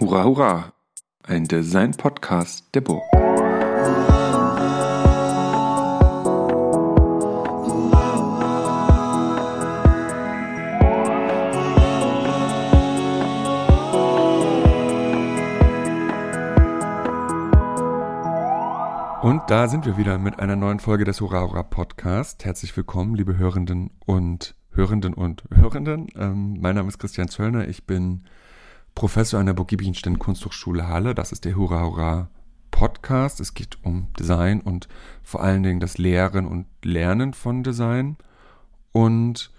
Hurra, hurra! Ein Design-Podcast der Burg. Und da sind wir wieder mit einer neuen Folge des Hurra Hurra Podcast. Herzlich willkommen, liebe Hörenden und Hörenden und Hörenden. Ähm, mein Name ist Christian Zöllner. Ich bin Professor an der Burg Giebichenstein Kunsthochschule Halle. Das ist der Hurra Hurra Podcast. Es geht um Design und vor allen Dingen das Lehren und Lernen von Design. Und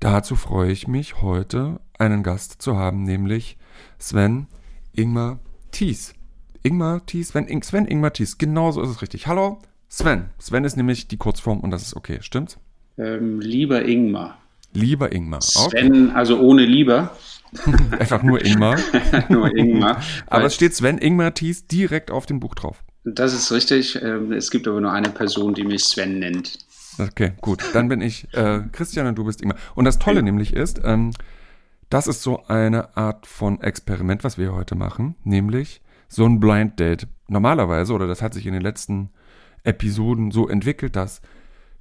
dazu freue ich mich heute einen Gast zu haben, nämlich Sven Ingmar Thies. Ingmar Thies, Sven, Ing, Sven Ingmar Thies, genau so ist es richtig. Hallo, Sven. Sven ist nämlich die Kurzform und das ist okay, stimmt's? Ähm, lieber Ingmar. Lieber Ingmar. Okay. Sven, also ohne lieber. Einfach nur Ingmar. nur Ingmar. aber es steht Sven Ingmar Thies direkt auf dem Buch drauf. Das ist richtig. Ähm, es gibt aber nur eine Person, die mich Sven nennt. Okay, gut. Dann bin ich äh, Christian und du bist Ingmar. Und das Tolle ja. nämlich ist, ähm, das ist so eine Art von Experiment, was wir heute machen, nämlich so ein Blind Date. Normalerweise, oder das hat sich in den letzten Episoden so entwickelt, dass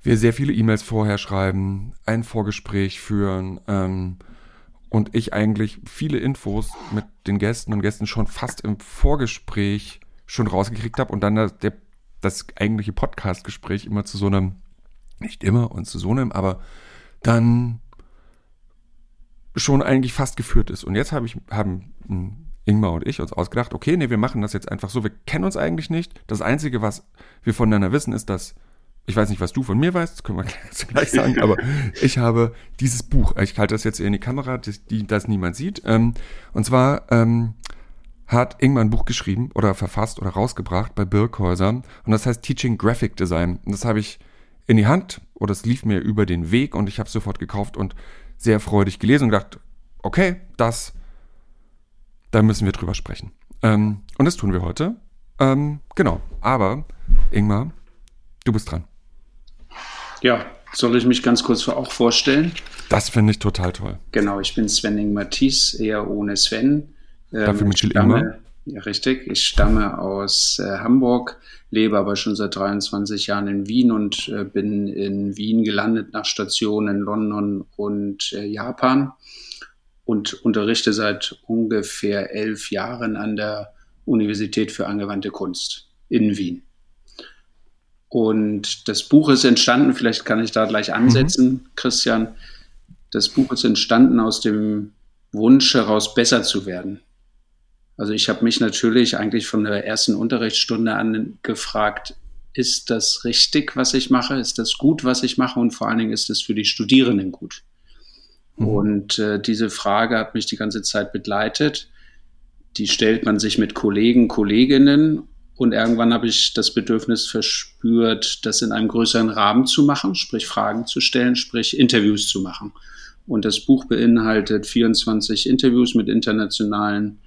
wir sehr viele E-Mails vorher schreiben, ein Vorgespräch führen, ähm, und ich eigentlich viele Infos mit den Gästen und Gästen schon fast im Vorgespräch schon rausgekriegt habe und dann das, der, das eigentliche Podcast-Gespräch immer zu so einem, nicht immer und zu so einem, aber dann schon eigentlich fast geführt ist. Und jetzt habe ich, haben Ingmar und ich uns ausgedacht, okay, nee, wir machen das jetzt einfach so, wir kennen uns eigentlich nicht. Das Einzige, was wir voneinander wissen, ist, dass ich weiß nicht, was du von mir weißt, das können wir gleich sagen, aber ich habe dieses Buch, ich halte das jetzt in die Kamera, das, die, das niemand sieht. Ähm, und zwar ähm, hat Ingmar ein Buch geschrieben oder verfasst oder rausgebracht bei Birkhäuser und das heißt Teaching Graphic Design. Und das habe ich in die Hand oder es lief mir über den Weg und ich habe es sofort gekauft und sehr freudig gelesen und gedacht, okay, das, da müssen wir drüber sprechen. Ähm, und das tun wir heute. Ähm, genau, aber Ingmar, du bist dran. Ja, soll ich mich ganz kurz auch vorstellen? Das finde ich total toll. Genau, ich bin Sven Ingmar Thies, eher ohne Sven. Ähm, Dafür mit Ingmar? Ja, richtig. Ich stamme aus äh, Hamburg, lebe aber schon seit 23 Jahren in Wien und äh, bin in Wien gelandet nach Stationen in London und äh, Japan und unterrichte seit ungefähr elf Jahren an der Universität für angewandte Kunst in Wien. Und das Buch ist entstanden, vielleicht kann ich da gleich ansetzen, mhm. Christian. Das Buch ist entstanden aus dem Wunsch heraus, besser zu werden. Also ich habe mich natürlich eigentlich von der ersten Unterrichtsstunde an gefragt, ist das richtig, was ich mache? Ist das gut, was ich mache? Und vor allen Dingen ist es für die Studierenden gut? Mhm. Und äh, diese Frage hat mich die ganze Zeit begleitet. Die stellt man sich mit Kollegen, Kolleginnen und irgendwann habe ich das Bedürfnis verspürt, das in einem größeren Rahmen zu machen, sprich Fragen zu stellen, sprich Interviews zu machen. Und das Buch beinhaltet 24 Interviews mit internationalen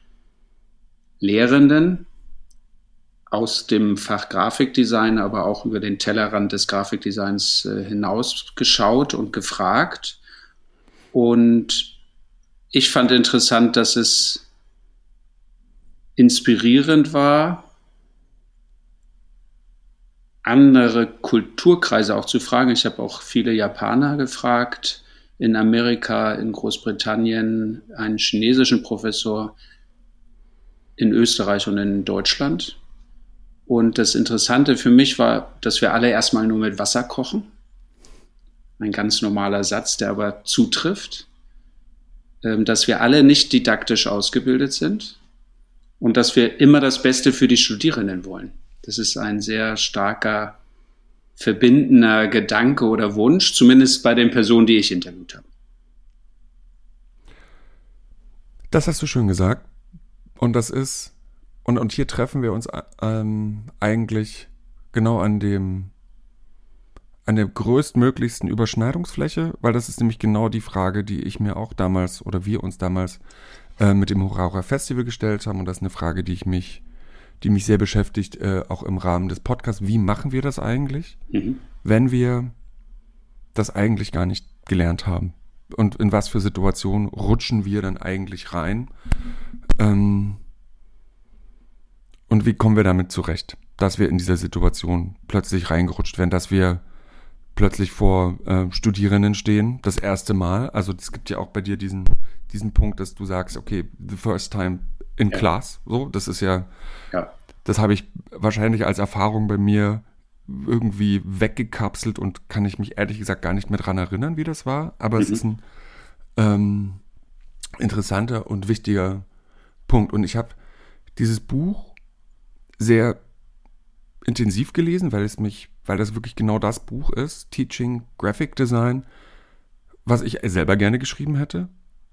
Lehrenden aus dem Fach Grafikdesign, aber auch über den Tellerrand des Grafikdesigns äh, hinausgeschaut und gefragt. Und ich fand interessant, dass es inspirierend war, andere Kulturkreise auch zu fragen. Ich habe auch viele Japaner gefragt, in Amerika, in Großbritannien, einen chinesischen Professor, in Österreich und in Deutschland. Und das Interessante für mich war, dass wir alle erstmal nur mit Wasser kochen. Ein ganz normaler Satz, der aber zutrifft. Ähm, dass wir alle nicht didaktisch ausgebildet sind und dass wir immer das Beste für die Studierenden wollen. Das ist ein sehr starker verbindender Gedanke oder Wunsch, zumindest bei den Personen, die ich interviewt habe. Das hast du schön gesagt. Und das ist, und, und hier treffen wir uns ähm, eigentlich genau an dem, an der größtmöglichsten Überschneidungsfläche, weil das ist nämlich genau die Frage, die ich mir auch damals oder wir uns damals äh, mit dem Hurra Festival gestellt haben. Und das ist eine Frage, die ich mich die mich sehr beschäftigt, äh, auch im Rahmen des Podcasts. Wie machen wir das eigentlich, mhm. wenn wir das eigentlich gar nicht gelernt haben? Und in was für Situationen rutschen wir dann eigentlich rein? Ähm, Und wie kommen wir damit zurecht, dass wir in dieser Situation plötzlich reingerutscht werden, dass wir plötzlich vor äh, Studierenden stehen, das erste Mal. Also es gibt ja auch bei dir diesen, diesen Punkt, dass du sagst, okay, the first time in ja. class. So, das ist ja, ja. das habe ich wahrscheinlich als Erfahrung bei mir irgendwie weggekapselt und kann ich mich ehrlich gesagt gar nicht mehr dran erinnern, wie das war. Aber mhm. es ist ein ähm, interessanter und wichtiger Punkt. Und ich habe dieses Buch sehr intensiv gelesen, weil es mich, weil das wirklich genau das Buch ist, Teaching Graphic Design, was ich selber gerne geschrieben hätte.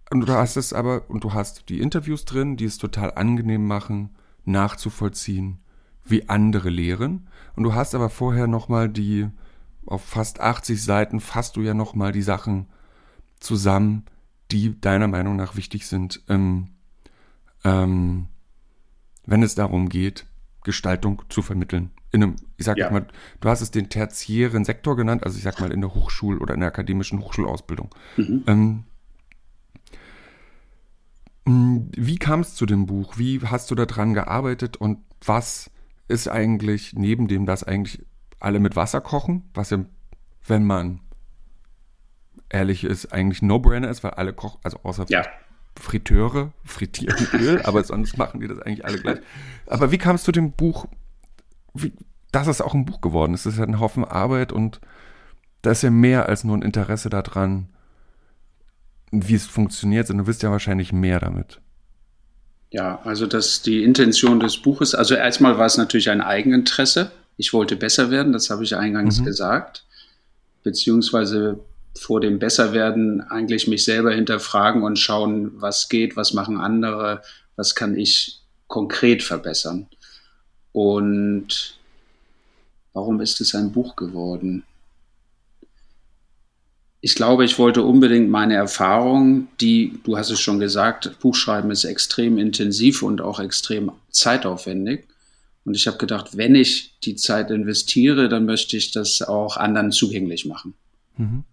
Und du hast es aber, und du hast die Interviews drin, die es total angenehm machen, nachzuvollziehen, wie andere lehren. Und du hast aber vorher nochmal die, auf fast 80 Seiten fasst du ja nochmal die Sachen zusammen, die deiner Meinung nach wichtig sind, ähm, ähm, wenn es darum geht, Gestaltung zu vermitteln. In einem, ich sag ja. mal, du hast es den tertiären Sektor genannt, also ich sag mal in der Hochschul- oder in der akademischen Hochschulausbildung. Mhm. Ähm, wie kam es zu dem Buch? Wie hast du daran gearbeitet und was ist eigentlich neben dem, dass eigentlich alle mit Wasser kochen, was ja, wenn man ehrlich ist, eigentlich No-Brainer ist, weil alle kochen, also außer ja. Friteure frittieren Öl, aber sonst machen die das eigentlich alle gleich. Aber wie kam es zu dem Buch, wie, dass es auch ein Buch geworden ist? Das ist ja ein Haufen Arbeit und da ist ja mehr als nur ein Interesse daran, wie es funktioniert, sondern du wirst ja wahrscheinlich mehr damit. Ja, also das die Intention des Buches, also erstmal war es natürlich ein Eigeninteresse. Ich wollte besser werden, das habe ich eingangs mhm. gesagt. Beziehungsweise vor dem Besserwerden eigentlich mich selber hinterfragen und schauen, was geht, was machen andere, was kann ich konkret verbessern. Und warum ist es ein Buch geworden? Ich glaube, ich wollte unbedingt meine Erfahrung, die, du hast es schon gesagt, Buchschreiben ist extrem intensiv und auch extrem zeitaufwendig. Und ich habe gedacht, wenn ich die Zeit investiere, dann möchte ich das auch anderen zugänglich machen. Mhm.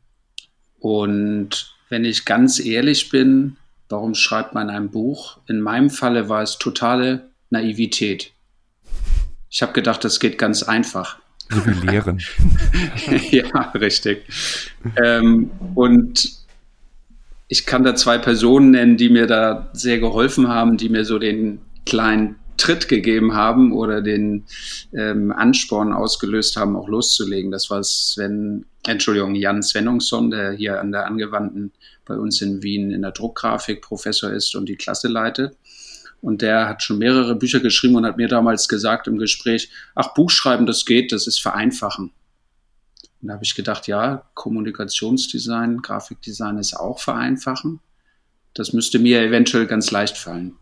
Und wenn ich ganz ehrlich bin, warum schreibt man ein Buch? In meinem Falle war es totale Naivität. Ich habe gedacht, das geht ganz einfach. Lehren. ja, richtig. Ähm, und ich kann da zwei Personen nennen, die mir da sehr geholfen haben, die mir so den kleinen Tritt gegeben haben oder den ähm, Ansporn ausgelöst haben, auch loszulegen. Das war Sven, Entschuldigung, Jan Svenungsson, der hier an der Angewandten bei uns in Wien in der Druckgrafik Professor ist und die Klasse leitet. Und der hat schon mehrere Bücher geschrieben und hat mir damals gesagt im Gespräch, ach, Buchschreiben, das geht, das ist vereinfachen. Und da habe ich gedacht, ja, Kommunikationsdesign, Grafikdesign ist auch vereinfachen. Das müsste mir eventuell ganz leicht fallen.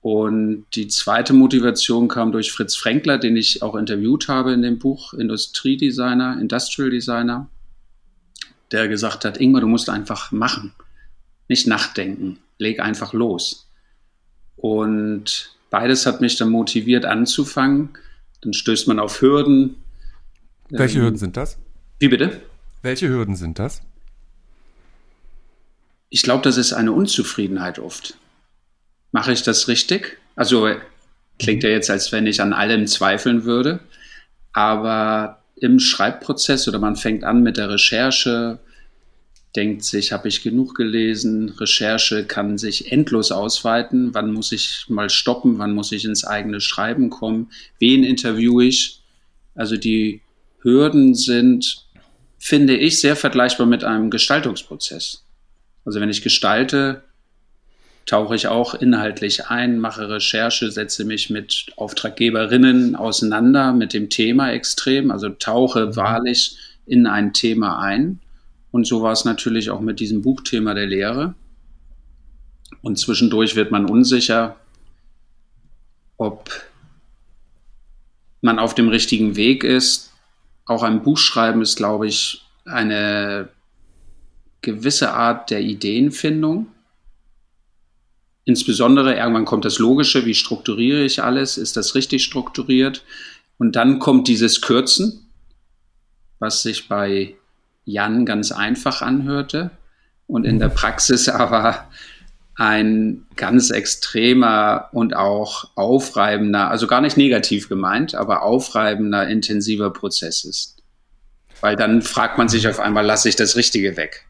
Und die zweite Motivation kam durch Fritz Fränkler, den ich auch interviewt habe in dem Buch Industriedesigner, Industrial Designer, der gesagt hat, Ingmar, du musst einfach machen, nicht nachdenken, leg einfach los. Und beides hat mich dann motiviert anzufangen. Dann stößt man auf Hürden. Welche ähm, Hürden sind das? Wie bitte? Welche Hürden sind das? Ich glaube, das ist eine Unzufriedenheit oft. Mache ich das richtig? Also klingt ja jetzt, als wenn ich an allem zweifeln würde. Aber im Schreibprozess oder man fängt an mit der Recherche, denkt sich, habe ich genug gelesen? Recherche kann sich endlos ausweiten. Wann muss ich mal stoppen? Wann muss ich ins eigene Schreiben kommen? Wen interviewe ich? Also die Hürden sind, finde ich, sehr vergleichbar mit einem Gestaltungsprozess. Also wenn ich gestalte, tauche ich auch inhaltlich ein, mache Recherche, setze mich mit Auftraggeberinnen auseinander mit dem Thema extrem, also tauche mhm. wahrlich in ein Thema ein. Und so war es natürlich auch mit diesem Buchthema der Lehre. Und zwischendurch wird man unsicher, ob man auf dem richtigen Weg ist. Auch ein Buchschreiben ist, glaube ich, eine gewisse Art der Ideenfindung. Insbesondere irgendwann kommt das Logische, wie strukturiere ich alles, ist das richtig strukturiert? Und dann kommt dieses Kürzen, was sich bei Jan ganz einfach anhörte und in der Praxis aber ein ganz extremer und auch aufreibender, also gar nicht negativ gemeint, aber aufreibender, intensiver Prozess ist. Weil dann fragt man sich auf einmal, lasse ich das Richtige weg?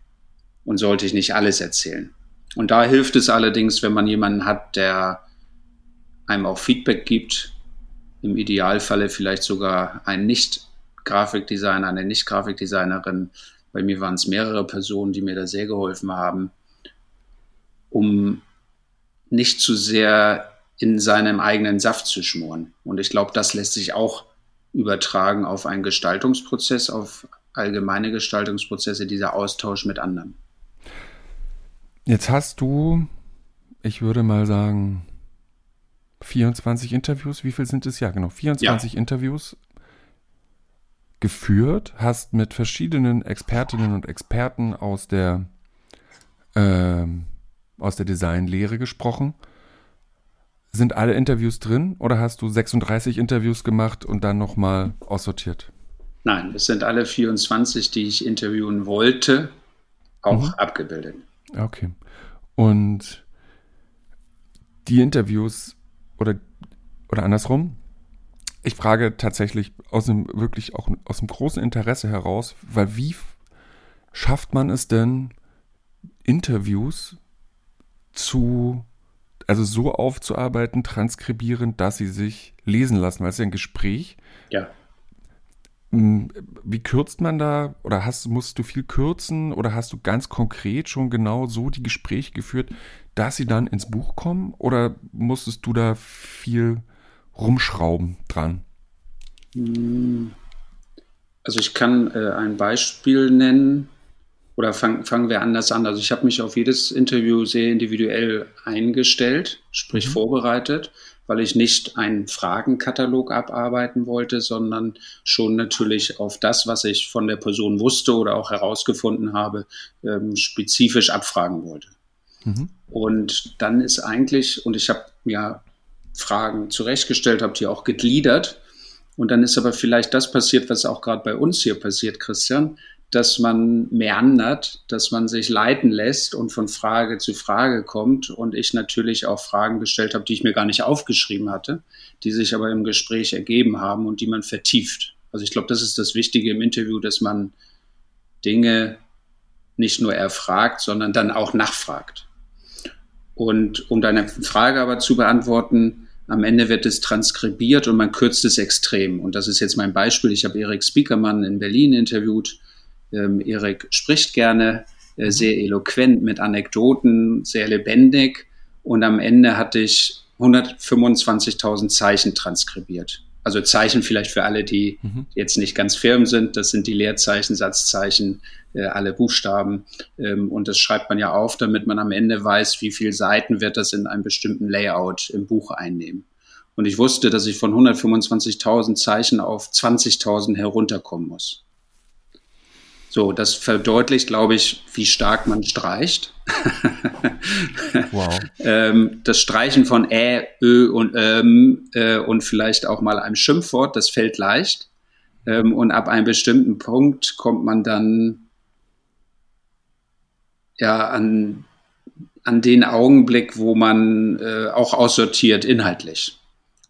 Und sollte ich nicht alles erzählen? Und da hilft es allerdings, wenn man jemanden hat, der einem auch Feedback gibt, im Idealfalle vielleicht sogar ein Nicht-Grafikdesigner, eine Nicht-Grafikdesignerin. Bei mir waren es mehrere Personen, die mir da sehr geholfen haben um nicht zu sehr in seinem eigenen Saft zu schmoren. Und ich glaube, das lässt sich auch übertragen auf einen Gestaltungsprozess, auf allgemeine Gestaltungsprozesse, dieser Austausch mit anderen. Jetzt hast du, ich würde mal sagen, 24 Interviews, wie viel sind es? Ja, genau, 24 ja. Interviews geführt, hast mit verschiedenen Expertinnen und Experten aus der aus der Designlehre gesprochen. Sind alle Interviews drin oder hast du 36 Interviews gemacht und dann nochmal aussortiert? Nein, es sind alle 24, die ich interviewen wollte, auch mhm. abgebildet. Okay. Und die Interviews oder, oder andersrum, ich frage tatsächlich aus einem wirklich auch aus einem großen Interesse heraus, weil wie schafft man es denn, Interviews zu, also so aufzuarbeiten, transkribieren, dass sie sich lesen lassen, weil es ist ja ein Gespräch. Ja. Hm, wie kürzt man da oder hast, musst du viel kürzen oder hast du ganz konkret schon genau so die Gespräche geführt, dass sie dann ins Buch kommen oder musstest du da viel rumschrauben dran? Also ich kann äh, ein Beispiel nennen. Oder fang, fangen wir anders an. Also ich habe mich auf jedes Interview sehr individuell eingestellt, sprich mhm. vorbereitet, weil ich nicht einen Fragenkatalog abarbeiten wollte, sondern schon natürlich auf das, was ich von der Person wusste oder auch herausgefunden habe, ähm, spezifisch abfragen wollte. Mhm. Und dann ist eigentlich, und ich habe ja Fragen zurechtgestellt, habe die auch gegliedert. Und dann ist aber vielleicht das passiert, was auch gerade bei uns hier passiert, Christian dass man meandert, dass man sich leiten lässt und von Frage zu Frage kommt und ich natürlich auch Fragen gestellt habe, die ich mir gar nicht aufgeschrieben hatte, die sich aber im Gespräch ergeben haben und die man vertieft. Also ich glaube, das ist das Wichtige im Interview, dass man Dinge nicht nur erfragt, sondern dann auch nachfragt. Und um deine Frage aber zu beantworten, am Ende wird es transkribiert und man kürzt es extrem. Und das ist jetzt mein Beispiel. Ich habe Erik Spiekermann in Berlin interviewt ähm, Erik spricht gerne, äh, mhm. sehr eloquent mit Anekdoten, sehr lebendig. Und am Ende hatte ich 125.000 Zeichen transkribiert. Also Zeichen vielleicht für alle, die mhm. jetzt nicht ganz firm sind. Das sind die Leerzeichen, Satzzeichen, äh, alle Buchstaben. Ähm, und das schreibt man ja auf, damit man am Ende weiß, wie viele Seiten wird das in einem bestimmten Layout im Buch einnehmen. Und ich wusste, dass ich von 125.000 Zeichen auf 20.000 herunterkommen muss. So, das verdeutlicht, glaube ich, wie stark man streicht. wow. ähm, das Streichen von Ä, Ö und ähm äh, und vielleicht auch mal einem Schimpfwort, das fällt leicht. Ähm, und ab einem bestimmten Punkt kommt man dann ja an, an den Augenblick, wo man äh, auch aussortiert inhaltlich.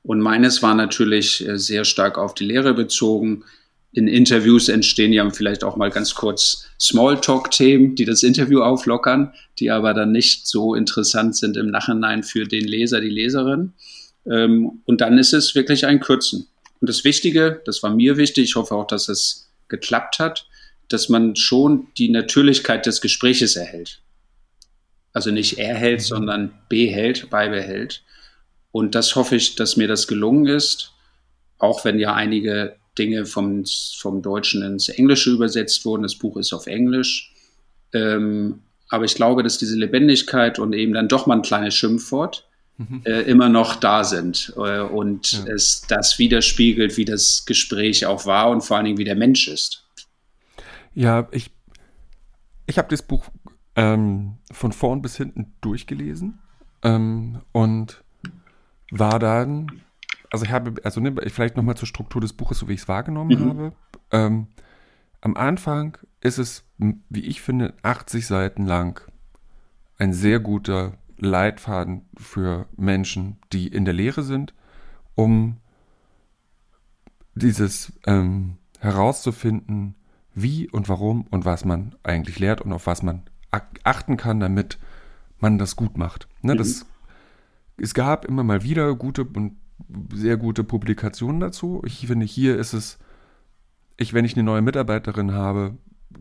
Und meines war natürlich äh, sehr stark auf die Lehre bezogen in Interviews entstehen ja vielleicht auch mal ganz kurz Smalltalk-Themen, die das Interview auflockern, die aber dann nicht so interessant sind im Nachhinein für den Leser, die Leserin. Ähm, und dann ist es wirklich ein Kürzen. Und das Wichtige, das war mir wichtig, ich hoffe auch, dass es geklappt hat, dass man schon die Natürlichkeit des Gespräches erhält. Also nicht erhält, sondern behält, beibehält. Und das hoffe ich, dass mir das gelungen ist, auch wenn ja einige Dinge vom, vom Deutschen ins Englische übersetzt wurden. Das Buch ist auf Englisch. Ähm, aber ich glaube, dass diese Lebendigkeit und eben dann doch mal ein kleines Schimpfwort mhm. äh, immer noch da sind äh, und ja. es das widerspiegelt, wie das Gespräch auch war und vor allen Dingen, wie der Mensch ist. Ja, ich, ich habe das Buch ähm, von vorn bis hinten durchgelesen ähm, und war dann also ich habe, also ne, vielleicht nochmal zur Struktur des Buches, so wie ich es wahrgenommen mhm. habe. Ähm, am Anfang ist es, wie ich finde, 80 Seiten lang ein sehr guter Leitfaden für Menschen, die in der Lehre sind, um dieses ähm, herauszufinden, wie und warum und was man eigentlich lehrt und auf was man achten kann, damit man das gut macht. Ne, mhm. das, es gab immer mal wieder gute und sehr gute Publikationen dazu. Ich finde, hier ist es, ich, wenn ich eine neue Mitarbeiterin habe,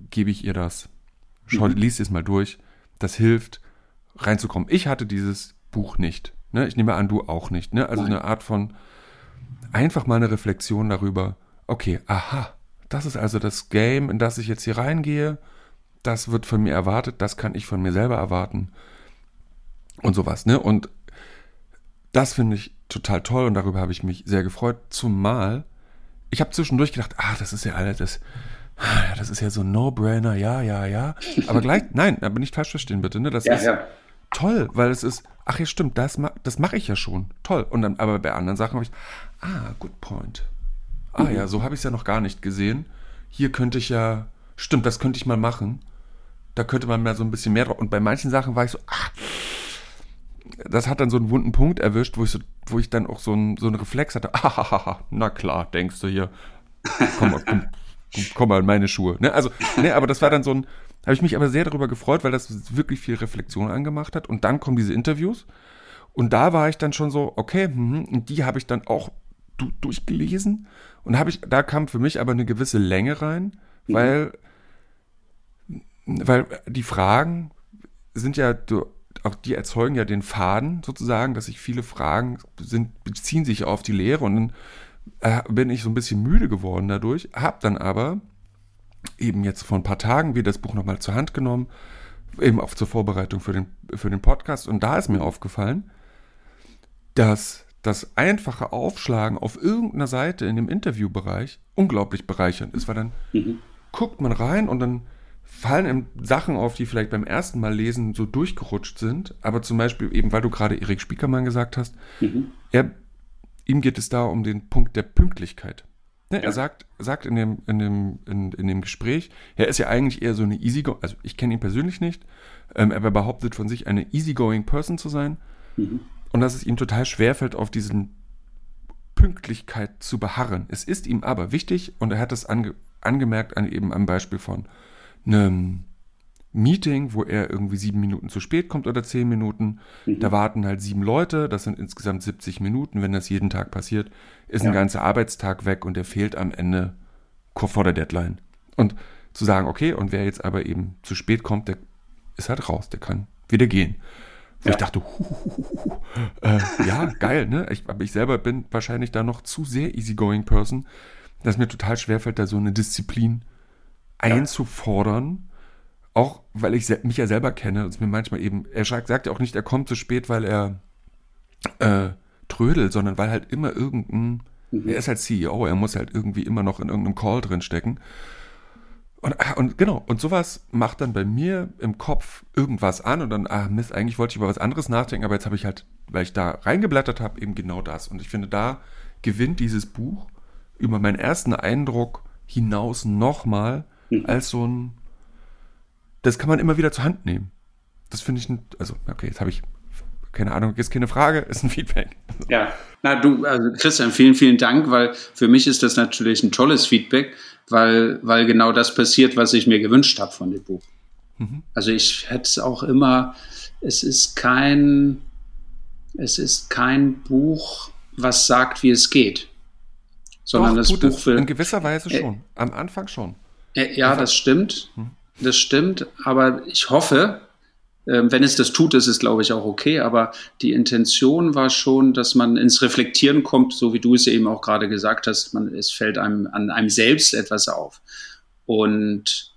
gebe ich ihr das. Schau, mhm. lies es mal durch. Das hilft, reinzukommen. Ich hatte dieses Buch nicht. Ne? Ich nehme an, du auch nicht. Ne? Also Nein. eine Art von einfach mal eine Reflexion darüber. Okay, aha, das ist also das Game, in das ich jetzt hier reingehe. Das wird von mir erwartet, das kann ich von mir selber erwarten. Und sowas, ne? Und das finde ich total toll und darüber habe ich mich sehr gefreut. Zumal ich habe zwischendurch gedacht, ah, das ist ja alles, das, ah, das ist ja so ein No-Brainer, ja, ja, ja. Aber gleich, nein, aber nicht falsch verstehen bitte, ne? Das ja, ist ja. toll, weil es ist, ach ja, stimmt, das, das mache ich ja schon. Toll. Und dann, aber bei anderen Sachen habe ich, ah, good point. Ah mhm. ja, so habe ich es ja noch gar nicht gesehen. Hier könnte ich ja, stimmt, das könnte ich mal machen. Da könnte man mehr so ein bisschen mehr drauf. Und bei manchen Sachen war ich so, ah, das hat dann so einen wunden Punkt erwischt, wo ich, so, wo ich dann auch so, ein, so einen Reflex hatte. Ah, na klar, denkst du hier. Komm mal, komm, komm mal in meine Schuhe. Ne? Also, ne, aber das war dann so ein, habe ich mich aber sehr darüber gefreut, weil das wirklich viel Reflexion angemacht hat. Und dann kommen diese Interviews. Und da war ich dann schon so, okay, mh, und die habe ich dann auch du, durchgelesen. Und habe ich, da kam für mich aber eine gewisse Länge rein, mhm. weil, weil die Fragen sind ja, du, auch die erzeugen ja den Faden sozusagen, dass sich viele Fragen sind, beziehen sich auf die Lehre und dann äh, bin ich so ein bisschen müde geworden dadurch, habe dann aber eben jetzt vor ein paar Tagen wieder das Buch nochmal zur Hand genommen, eben auch zur Vorbereitung für den, für den Podcast und da ist mir aufgefallen, dass das einfache Aufschlagen auf irgendeiner Seite in dem Interviewbereich unglaublich bereichernd ist, weil dann mhm. guckt man rein und dann fallen Sachen auf, die vielleicht beim ersten Mal lesen so durchgerutscht sind, aber zum Beispiel eben, weil du gerade Erik Spiekermann gesagt hast, mhm. er, ihm geht es da um den Punkt der Pünktlichkeit. Ne, ja. Er sagt, sagt in, dem, in, dem, in, in dem Gespräch, er ist ja eigentlich eher so eine easygoing, also ich kenne ihn persönlich nicht, ähm, er behauptet von sich, eine easygoing Person zu sein mhm. und dass es ihm total schwerfällt, auf diesen Pünktlichkeit zu beharren. Es ist ihm aber wichtig und er hat es ange, angemerkt an eben am Beispiel von einem Meeting, wo er irgendwie sieben Minuten zu spät kommt oder zehn Minuten. Mhm. Da warten halt sieben Leute, das sind insgesamt 70 Minuten. Wenn das jeden Tag passiert, ist ja. ein ganzer Arbeitstag weg und der fehlt am Ende vor der Deadline. Und zu sagen, okay, und wer jetzt aber eben zu spät kommt, der ist halt raus, der kann wieder gehen. Wo ja. ich dachte, hu, äh, ja, geil, ne? Ich, aber ich selber bin wahrscheinlich da noch zu sehr easygoing Person, dass mir total schwerfällt, da so eine Disziplin einzufordern. Auch weil ich mich ja selber kenne und es mir manchmal eben, er sagt ja auch nicht, er kommt zu spät, weil er äh, trödelt, sondern weil halt immer irgendein, mhm. er ist halt CEO, er muss halt irgendwie immer noch in irgendeinem Call drin stecken. Und, ah, und genau, und sowas macht dann bei mir im Kopf irgendwas an und dann, ah Mist, eigentlich wollte ich über was anderes nachdenken, aber jetzt habe ich halt, weil ich da reingeblättert habe, eben genau das. Und ich finde, da gewinnt dieses Buch über meinen ersten Eindruck hinaus nochmal mhm. als so ein. Das kann man immer wieder zur Hand nehmen. Das finde ich, ein, also, okay, jetzt habe ich keine Ahnung, ist keine Frage, ist ein Feedback. Ja, na du, also Christian, vielen, vielen Dank, weil für mich ist das natürlich ein tolles Feedback, weil, weil genau das passiert, was ich mir gewünscht habe von dem Buch. Mhm. Also ich hätte es auch immer, es ist kein, es ist kein Buch, was sagt, wie es geht. Sondern Doch, das Buch will. In gewisser Weise schon. Äh, Am Anfang schon. Ja, das stimmt. Hm. Das stimmt. Aber ich hoffe, ähm, wenn es das tut, ist es, glaube ich, auch okay. Aber die Intention war schon, dass man ins Reflektieren kommt, so wie du es eben auch gerade gesagt hast. Man, es fällt einem an einem selbst etwas auf. Und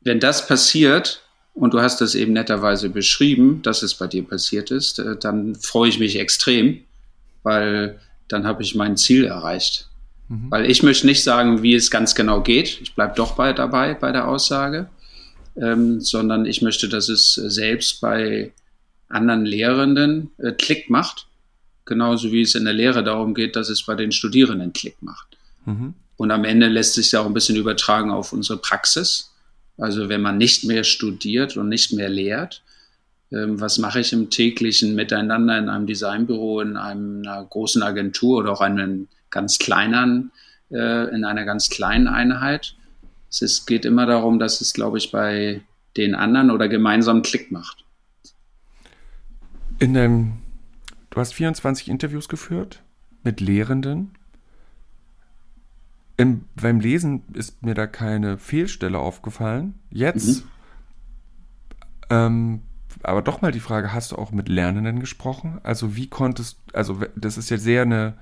wenn das passiert, und du hast das eben netterweise beschrieben, dass es bei dir passiert ist, äh, dann freue ich mich extrem, weil dann habe ich mein Ziel erreicht. Mhm. Weil ich möchte nicht sagen, wie es ganz genau geht. Ich bleibe doch bei, dabei bei der Aussage, ähm, sondern ich möchte, dass es selbst bei anderen Lehrenden äh, Klick macht. Genauso wie es in der Lehre darum geht, dass es bei den Studierenden Klick macht. Mhm. Und am Ende lässt sich ja auch ein bisschen übertragen auf unsere Praxis. Also wenn man nicht mehr studiert und nicht mehr lehrt, ähm, was mache ich im täglichen Miteinander in einem Designbüro, in einer großen Agentur oder auch einem ganz kleinen, äh, in einer ganz kleinen Einheit. Es ist, geht immer darum, dass es, glaube ich, bei den anderen oder gemeinsam Klick macht. In dem, du hast 24 Interviews geführt mit Lehrenden. Im, beim Lesen ist mir da keine Fehlstelle aufgefallen. Jetzt, mhm. ähm, aber doch mal die Frage, hast du auch mit Lernenden gesprochen? Also wie konntest, also das ist ja sehr eine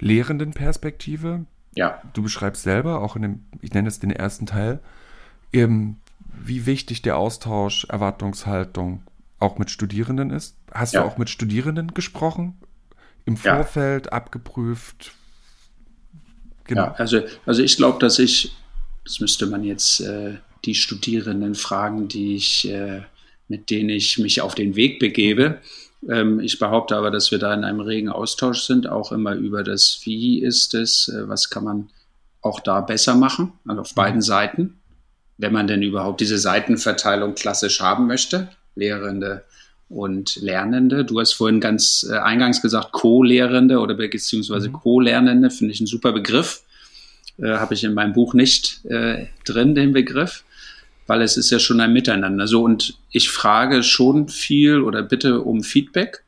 Lehrenden-Perspektive. Ja. Du beschreibst selber, auch in dem, ich nenne es den ersten Teil, eben, wie wichtig der Austausch, Erwartungshaltung auch mit Studierenden ist. Hast ja. du auch mit Studierenden gesprochen? Im Vorfeld ja. abgeprüft? Genau. Ja, also, also ich glaube, dass ich, das müsste man jetzt äh, die Studierenden fragen, die ich, äh, mit denen ich mich auf den Weg begebe. Ähm, ich behaupte aber, dass wir da in einem regen Austausch sind, auch immer über das, wie ist es, äh, was kann man auch da besser machen, also auf beiden Seiten, wenn man denn überhaupt diese Seitenverteilung klassisch haben möchte, Lehrende und Lernende. Du hast vorhin ganz äh, eingangs gesagt, Co-Lehrende oder beziehungsweise mhm. Co-Lernende, finde ich ein super Begriff. Äh, Habe ich in meinem Buch nicht äh, drin, den Begriff weil es ist ja schon ein Miteinander. So, und ich frage schon viel oder bitte um Feedback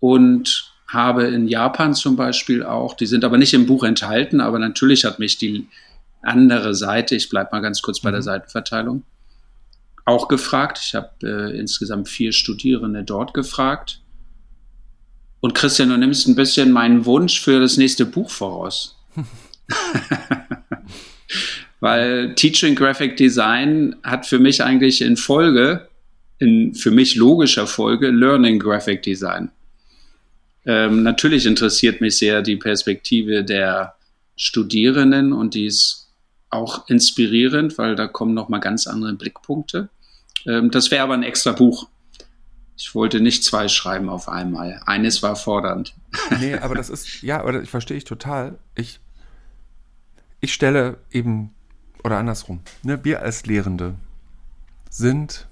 und habe in Japan zum Beispiel auch, die sind aber nicht im Buch enthalten, aber natürlich hat mich die andere Seite, ich bleibe mal ganz kurz bei der mhm. Seitenverteilung, auch gefragt. Ich habe äh, insgesamt vier Studierende dort gefragt. Und Christian, du nimmst ein bisschen meinen Wunsch für das nächste Buch voraus. weil Teaching Graphic Design hat für mich eigentlich in Folge, in für mich logischer Folge, Learning Graphic Design. Ähm, natürlich interessiert mich sehr die Perspektive der Studierenden und die ist auch inspirierend, weil da kommen nochmal ganz andere Blickpunkte. Ähm, das wäre aber ein extra Buch. Ich wollte nicht zwei schreiben auf einmal. Eines war fordernd. Nee, aber das ist, ja, oder ich verstehe ich total. Ich, ich stelle eben oder andersrum, ne, wir als Lehrende sind,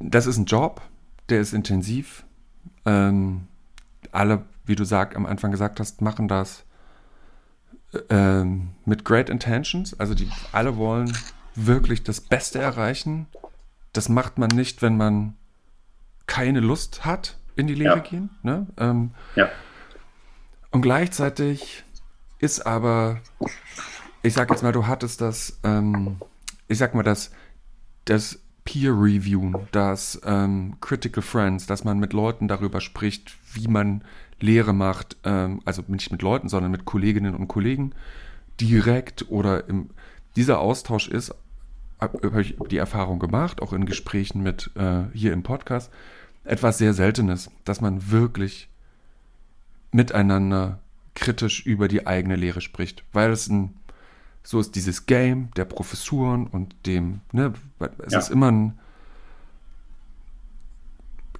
das ist ein Job, der ist intensiv. Ähm, alle, wie du sag, am Anfang gesagt hast, machen das ähm, mit great intentions. Also die alle wollen wirklich das Beste erreichen. Das macht man nicht, wenn man keine Lust hat, in die Lehre ja. gehen. Ne? Ähm, ja. Und gleichzeitig ist aber ich sag jetzt mal, du hattest das, ähm, ich sag mal, das, das Peer Review, das ähm, Critical Friends, dass man mit Leuten darüber spricht, wie man Lehre macht, ähm, also nicht mit Leuten, sondern mit Kolleginnen und Kollegen, direkt oder im, dieser Austausch ist, habe ich die Erfahrung gemacht, auch in Gesprächen mit äh, hier im Podcast, etwas sehr Seltenes, dass man wirklich miteinander kritisch über die eigene Lehre spricht, weil es ein so ist dieses Game der Professuren und dem, ne, es ja. ist immer ein,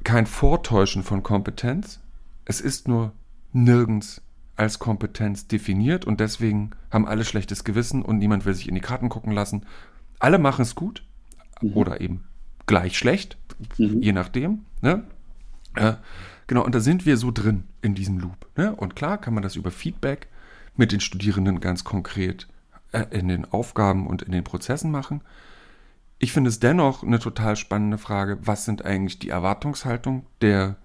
kein Vortäuschen von Kompetenz. Es ist nur nirgends als Kompetenz definiert und deswegen haben alle schlechtes Gewissen und niemand will sich in die Karten gucken lassen. Alle machen es gut mhm. oder eben gleich schlecht, mhm. je nachdem. Ne? Äh, genau, und da sind wir so drin in diesem Loop. Ne? Und klar kann man das über Feedback mit den Studierenden ganz konkret in den Aufgaben und in den Prozessen machen. Ich finde es dennoch eine total spannende Frage, was sind eigentlich die Erwartungshaltung der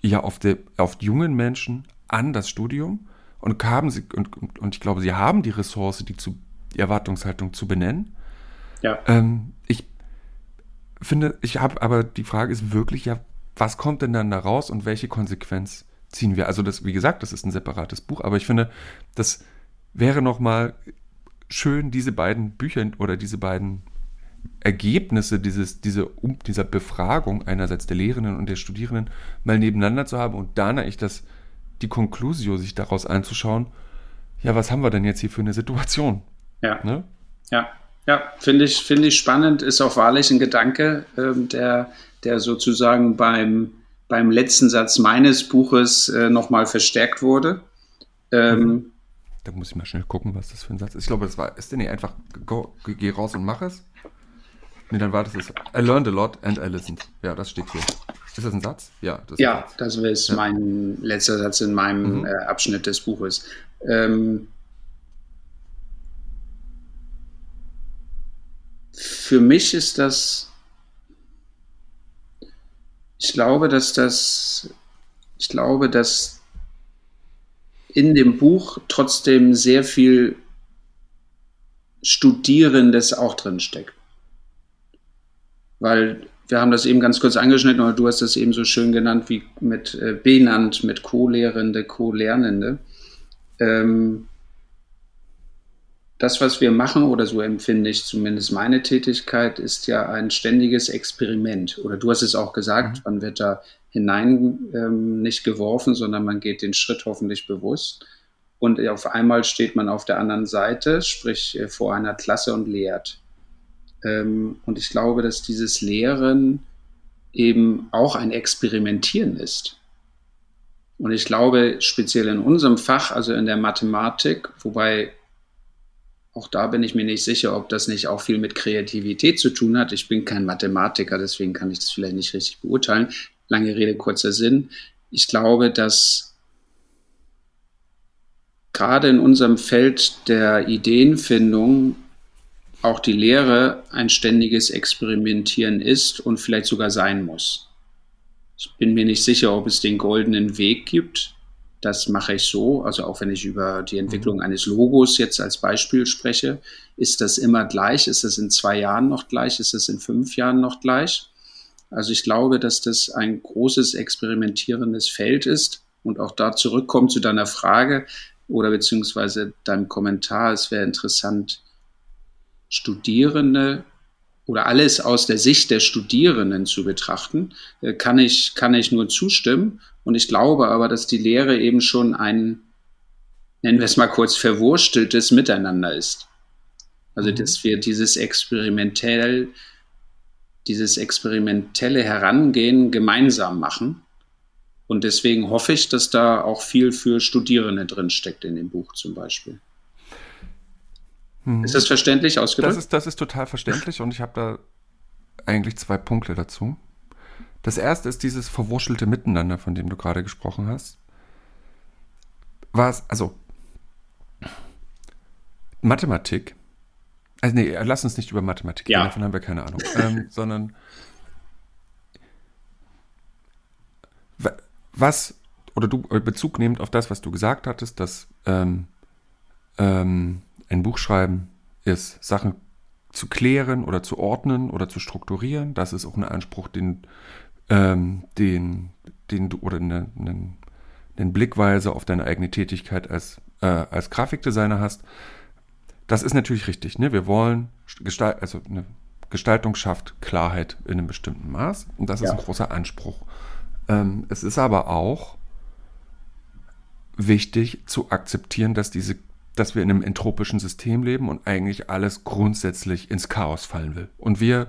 ja auf, der, auf jungen Menschen an das Studium und haben sie und, und, und ich glaube, sie haben die Ressource, die, zu, die Erwartungshaltung zu benennen. Ja. Ähm, ich finde, ich habe aber die Frage ist wirklich ja, was kommt denn dann da raus und welche Konsequenz ziehen wir? Also das, wie gesagt, das ist ein separates Buch, aber ich finde, das wäre nochmal schön, diese beiden Bücher oder diese beiden Ergebnisse dieses, diese, um, dieser Befragung einerseits der Lehrenden und der Studierenden mal nebeneinander zu haben und dann ich das, die Conclusio sich daraus anzuschauen, ja, was haben wir denn jetzt hier für eine Situation? Ja. Ne? Ja, ja, finde ich, finde ich spannend, ist auch wahrlich ein Gedanke, ähm, der, der sozusagen beim, beim letzten Satz meines Buches äh, nochmal verstärkt wurde. Ähm, mhm. Da muss ich mal schnell gucken, was das für ein Satz ist. Ich glaube, das war, ist der nicht einfach, go, geh raus und mach es? Nee, dann war das es. I learned a lot and I listened. Ja, das steht hier. Ist das ein Satz? Ja, das, ja, das ist ja. mein letzter Satz in meinem mhm. äh, Abschnitt des Buches. Ähm, für mich ist das, ich glaube, dass das, ich glaube, dass in dem Buch trotzdem sehr viel Studierendes auch drin steckt. Weil wir haben das eben ganz kurz angeschnitten, aber du hast das eben so schön genannt wie mit äh, benannt, mit Co-Lehrende, Co-Lernende. Ähm, das, was wir machen, oder so empfinde ich zumindest meine Tätigkeit, ist ja ein ständiges Experiment. Oder du hast es auch gesagt, mhm. man wird da hinein ähm, nicht geworfen, sondern man geht den Schritt hoffentlich bewusst. Und auf einmal steht man auf der anderen Seite, sprich äh, vor einer Klasse und lehrt. Ähm, und ich glaube, dass dieses Lehren eben auch ein Experimentieren ist. Und ich glaube, speziell in unserem Fach, also in der Mathematik, wobei auch da bin ich mir nicht sicher, ob das nicht auch viel mit Kreativität zu tun hat. Ich bin kein Mathematiker, deswegen kann ich das vielleicht nicht richtig beurteilen. Lange Rede, kurzer Sinn. Ich glaube, dass gerade in unserem Feld der Ideenfindung auch die Lehre ein ständiges Experimentieren ist und vielleicht sogar sein muss. Ich bin mir nicht sicher, ob es den goldenen Weg gibt, das mache ich so, also auch wenn ich über die Entwicklung mhm. eines Logos jetzt als Beispiel spreche, ist das immer gleich? Ist es in zwei Jahren noch gleich? Ist es in fünf Jahren noch gleich? Also ich glaube, dass das ein großes experimentierendes Feld ist und auch da zurückkommt zu deiner Frage oder beziehungsweise deinem Kommentar. Es wäre interessant, Studierende oder alles aus der Sicht der Studierenden zu betrachten, äh, kann ich, kann ich nur zustimmen. Und ich glaube aber, dass die Lehre eben schon ein, nennen wir es mal kurz, verwursteltes Miteinander ist. Also, mhm. dass wir dieses experimentell, dieses experimentelle Herangehen gemeinsam machen. Und deswegen hoffe ich, dass da auch viel für Studierende drinsteckt in dem Buch zum Beispiel. Mhm. Ist das verständlich ausgedrückt? Das ist, das ist total verständlich und ich habe da eigentlich zwei Punkte dazu. Das erste ist dieses verwurschelte Miteinander, von dem du gerade gesprochen hast. Was, also, Mathematik, also nee, lass uns nicht über Mathematik ja. reden, davon haben wir keine Ahnung, ähm, sondern was, oder du Bezug nehmend auf das, was du gesagt hattest, dass ähm, ähm, ein Buch schreiben ist, Sachen zu klären oder zu ordnen oder zu strukturieren. Das ist auch ein Anspruch, den, ähm, den, den du oder eine, eine, eine Blickweise auf deine eigene Tätigkeit als, äh, als Grafikdesigner hast. Das ist natürlich richtig. Ne? Wir wollen Gestalt, also eine Gestaltung schafft Klarheit in einem bestimmten Maß und das ist ja. ein großer Anspruch. Ähm, es ist aber auch wichtig zu akzeptieren, dass diese dass wir in einem entropischen System leben und eigentlich alles grundsätzlich ins Chaos fallen will. Und wir,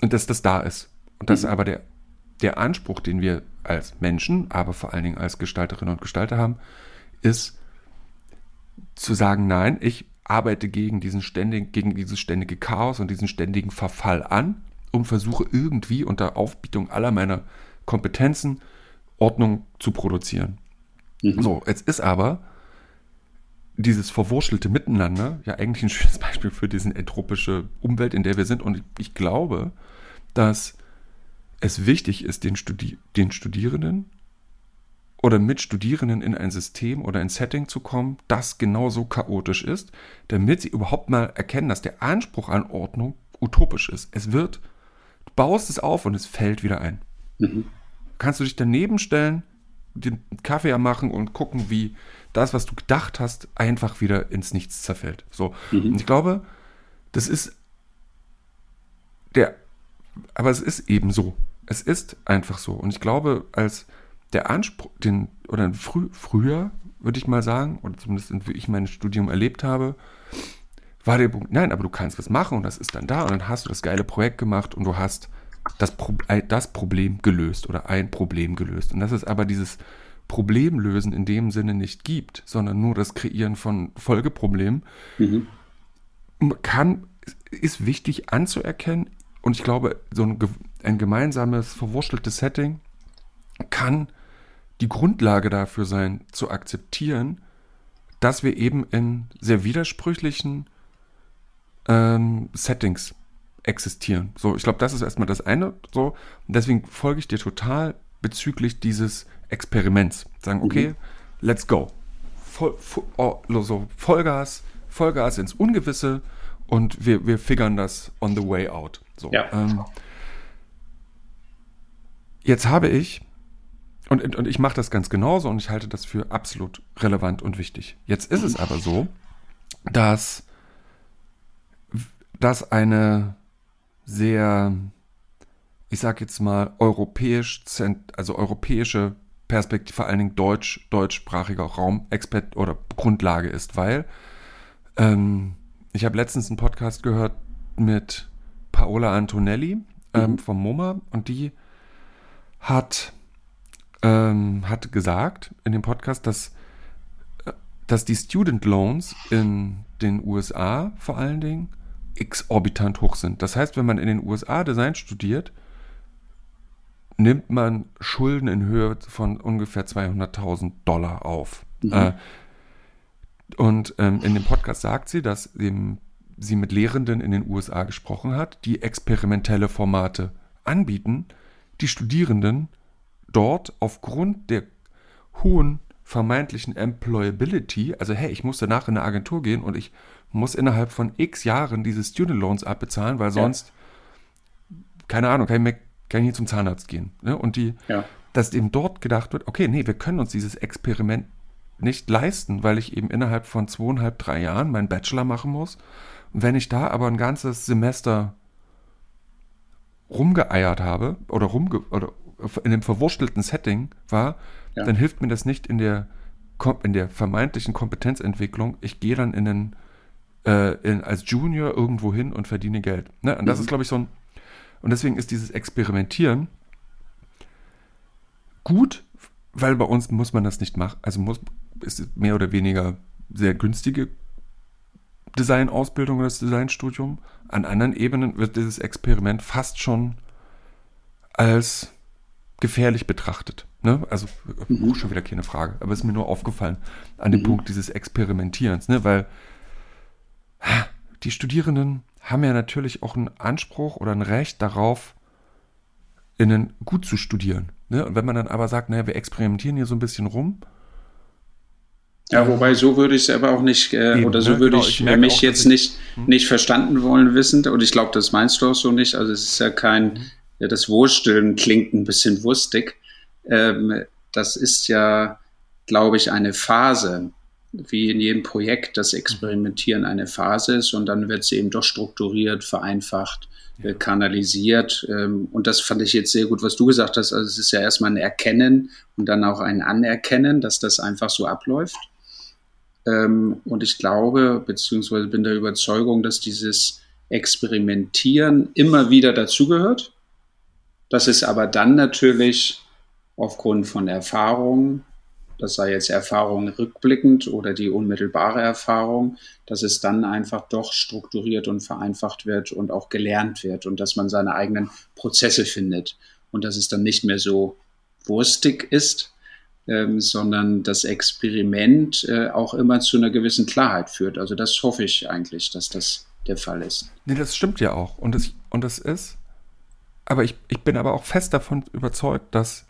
und dass das da ist. Und dass mhm. aber der, der Anspruch, den wir als Menschen, aber vor allen Dingen als Gestalterinnen und Gestalter haben, ist zu sagen, nein, ich arbeite gegen diesen ständigen, gegen dieses ständige Chaos und diesen ständigen Verfall an und versuche irgendwie unter Aufbietung aller meiner Kompetenzen Ordnung zu produzieren. Mhm. So, jetzt ist aber dieses verwurschelte Miteinander ja eigentlich ein schönes Beispiel für diese entropische Umwelt, in der wir sind. Und ich glaube, dass es wichtig ist, den, Studi den Studierenden oder mit Studierenden in ein System oder ein Setting zu kommen, das genauso chaotisch ist, damit sie überhaupt mal erkennen, dass der Anspruch an Ordnung utopisch ist. Es wird, du baust es auf und es fällt wieder ein. Mhm. Kannst du dich daneben stellen, den Kaffee machen und gucken, wie das, was du gedacht hast, einfach wieder ins Nichts zerfällt. So. Mhm. Und ich glaube, das ist der, aber es ist eben so. Es ist einfach so. Und ich glaube, als der Anspruch, den, oder frü, früher, würde ich mal sagen, oder zumindest wie ich mein Studium erlebt habe, war der Punkt, nein, aber du kannst was machen und das ist dann da und dann hast du das geile Projekt gemacht und du hast das, Pro das Problem gelöst oder ein Problem gelöst. Und das ist aber dieses Problemlösen in dem Sinne nicht gibt, sondern nur das Kreieren von Folgeproblemen, mhm. kann, ist wichtig anzuerkennen. Und ich glaube, so ein, ein gemeinsames, verwurschteltes Setting kann die Grundlage dafür sein, zu akzeptieren, dass wir eben in sehr widersprüchlichen ähm, Settings existieren. So, ich glaube, das ist erstmal das eine. So, und deswegen folge ich dir total bezüglich dieses Experiments. Sagen, mhm. okay, mhm. let's go. Voll, voll, oh, so, Vollgas, Vollgas ins Ungewisse und wir, wir figern das on the way out. So, ja. ähm, jetzt habe ich, und, und ich mache das ganz genauso und ich halte das für absolut relevant und wichtig. Jetzt ist es aber so, dass, dass eine sehr, ich sag jetzt mal, europäisch, also europäische Perspektive, vor allen Dingen deutsch, deutschsprachiger Raum, Expert oder Grundlage ist, weil ähm, ich habe letztens einen Podcast gehört mit Paola Antonelli ähm, mhm. vom MoMA und die hat, ähm, hat gesagt in dem Podcast, dass, äh, dass die Student Loans in den USA vor allen Dingen exorbitant hoch sind. Das heißt, wenn man in den USA Design studiert, nimmt man Schulden in Höhe von ungefähr 200.000 Dollar auf. Mhm. Äh, und ähm, in dem Podcast sagt sie, dass eben sie mit Lehrenden in den USA gesprochen hat, die experimentelle Formate anbieten, die Studierenden dort aufgrund der hohen vermeintlichen Employability, also hey, ich muss danach in eine Agentur gehen und ich muss innerhalb von x Jahren diese Student Loans abbezahlen, weil sonst, ja. keine Ahnung, kann ich, mehr, kann ich nicht zum Zahnarzt gehen. Ne? Und die, ja. dass eben dort gedacht wird, okay, nee, wir können uns dieses Experiment nicht leisten, weil ich eben innerhalb von zweieinhalb, drei Jahren meinen Bachelor machen muss. Und wenn ich da aber ein ganzes Semester rumgeeiert habe oder, rumge oder in einem verwurstelten Setting war, ja. dann hilft mir das nicht in der, in der vermeintlichen Kompetenzentwicklung. Ich gehe dann in den äh, in, als Junior irgendwo hin und verdiene Geld. Ne? Und das mhm. ist, glaube ich, so ein. Und deswegen ist dieses Experimentieren gut, weil bei uns muss man das nicht machen. Also muss, ist mehr oder weniger sehr günstige Designausbildung oder das Designstudium. An anderen Ebenen wird dieses Experiment fast schon als gefährlich betrachtet. Ne? Also mhm. schon wieder keine Frage, aber es ist mir nur aufgefallen an dem mhm. Punkt dieses Experimentierens, ne? weil die Studierenden haben ja natürlich auch einen Anspruch oder ein Recht darauf, innen gut zu studieren. Ne? Und wenn man dann aber sagt, naja, wir experimentieren hier so ein bisschen rum. Ja, wobei so würde ich es aber auch nicht, äh, Eben, oder so ne? würde genau, ich, ich mich auch, jetzt nicht, hm? nicht verstanden wollen wissend. Und ich glaube, das meinst du auch so nicht. Also es ist ja kein, mhm. Ja, das Wursteln klingt ein bisschen wurstig. Ähm, das ist ja, glaube ich, eine Phase wie in jedem Projekt das Experimentieren eine Phase ist und dann wird sie eben doch strukturiert, vereinfacht, ja. kanalisiert. Ähm, und das fand ich jetzt sehr gut, was du gesagt hast. Also es ist ja erstmal ein Erkennen und dann auch ein Anerkennen, dass das einfach so abläuft. Ähm, und ich glaube, beziehungsweise bin der Überzeugung, dass dieses Experimentieren immer wieder dazugehört. Das ist aber dann natürlich aufgrund von Erfahrungen das sei jetzt Erfahrung rückblickend oder die unmittelbare Erfahrung, dass es dann einfach doch strukturiert und vereinfacht wird und auch gelernt wird und dass man seine eigenen Prozesse findet und dass es dann nicht mehr so wurstig ist, ähm, sondern das Experiment äh, auch immer zu einer gewissen Klarheit führt. Also das hoffe ich eigentlich, dass das der Fall ist. Nee, das stimmt ja auch. Und das, und das ist, aber ich, ich bin aber auch fest davon überzeugt, dass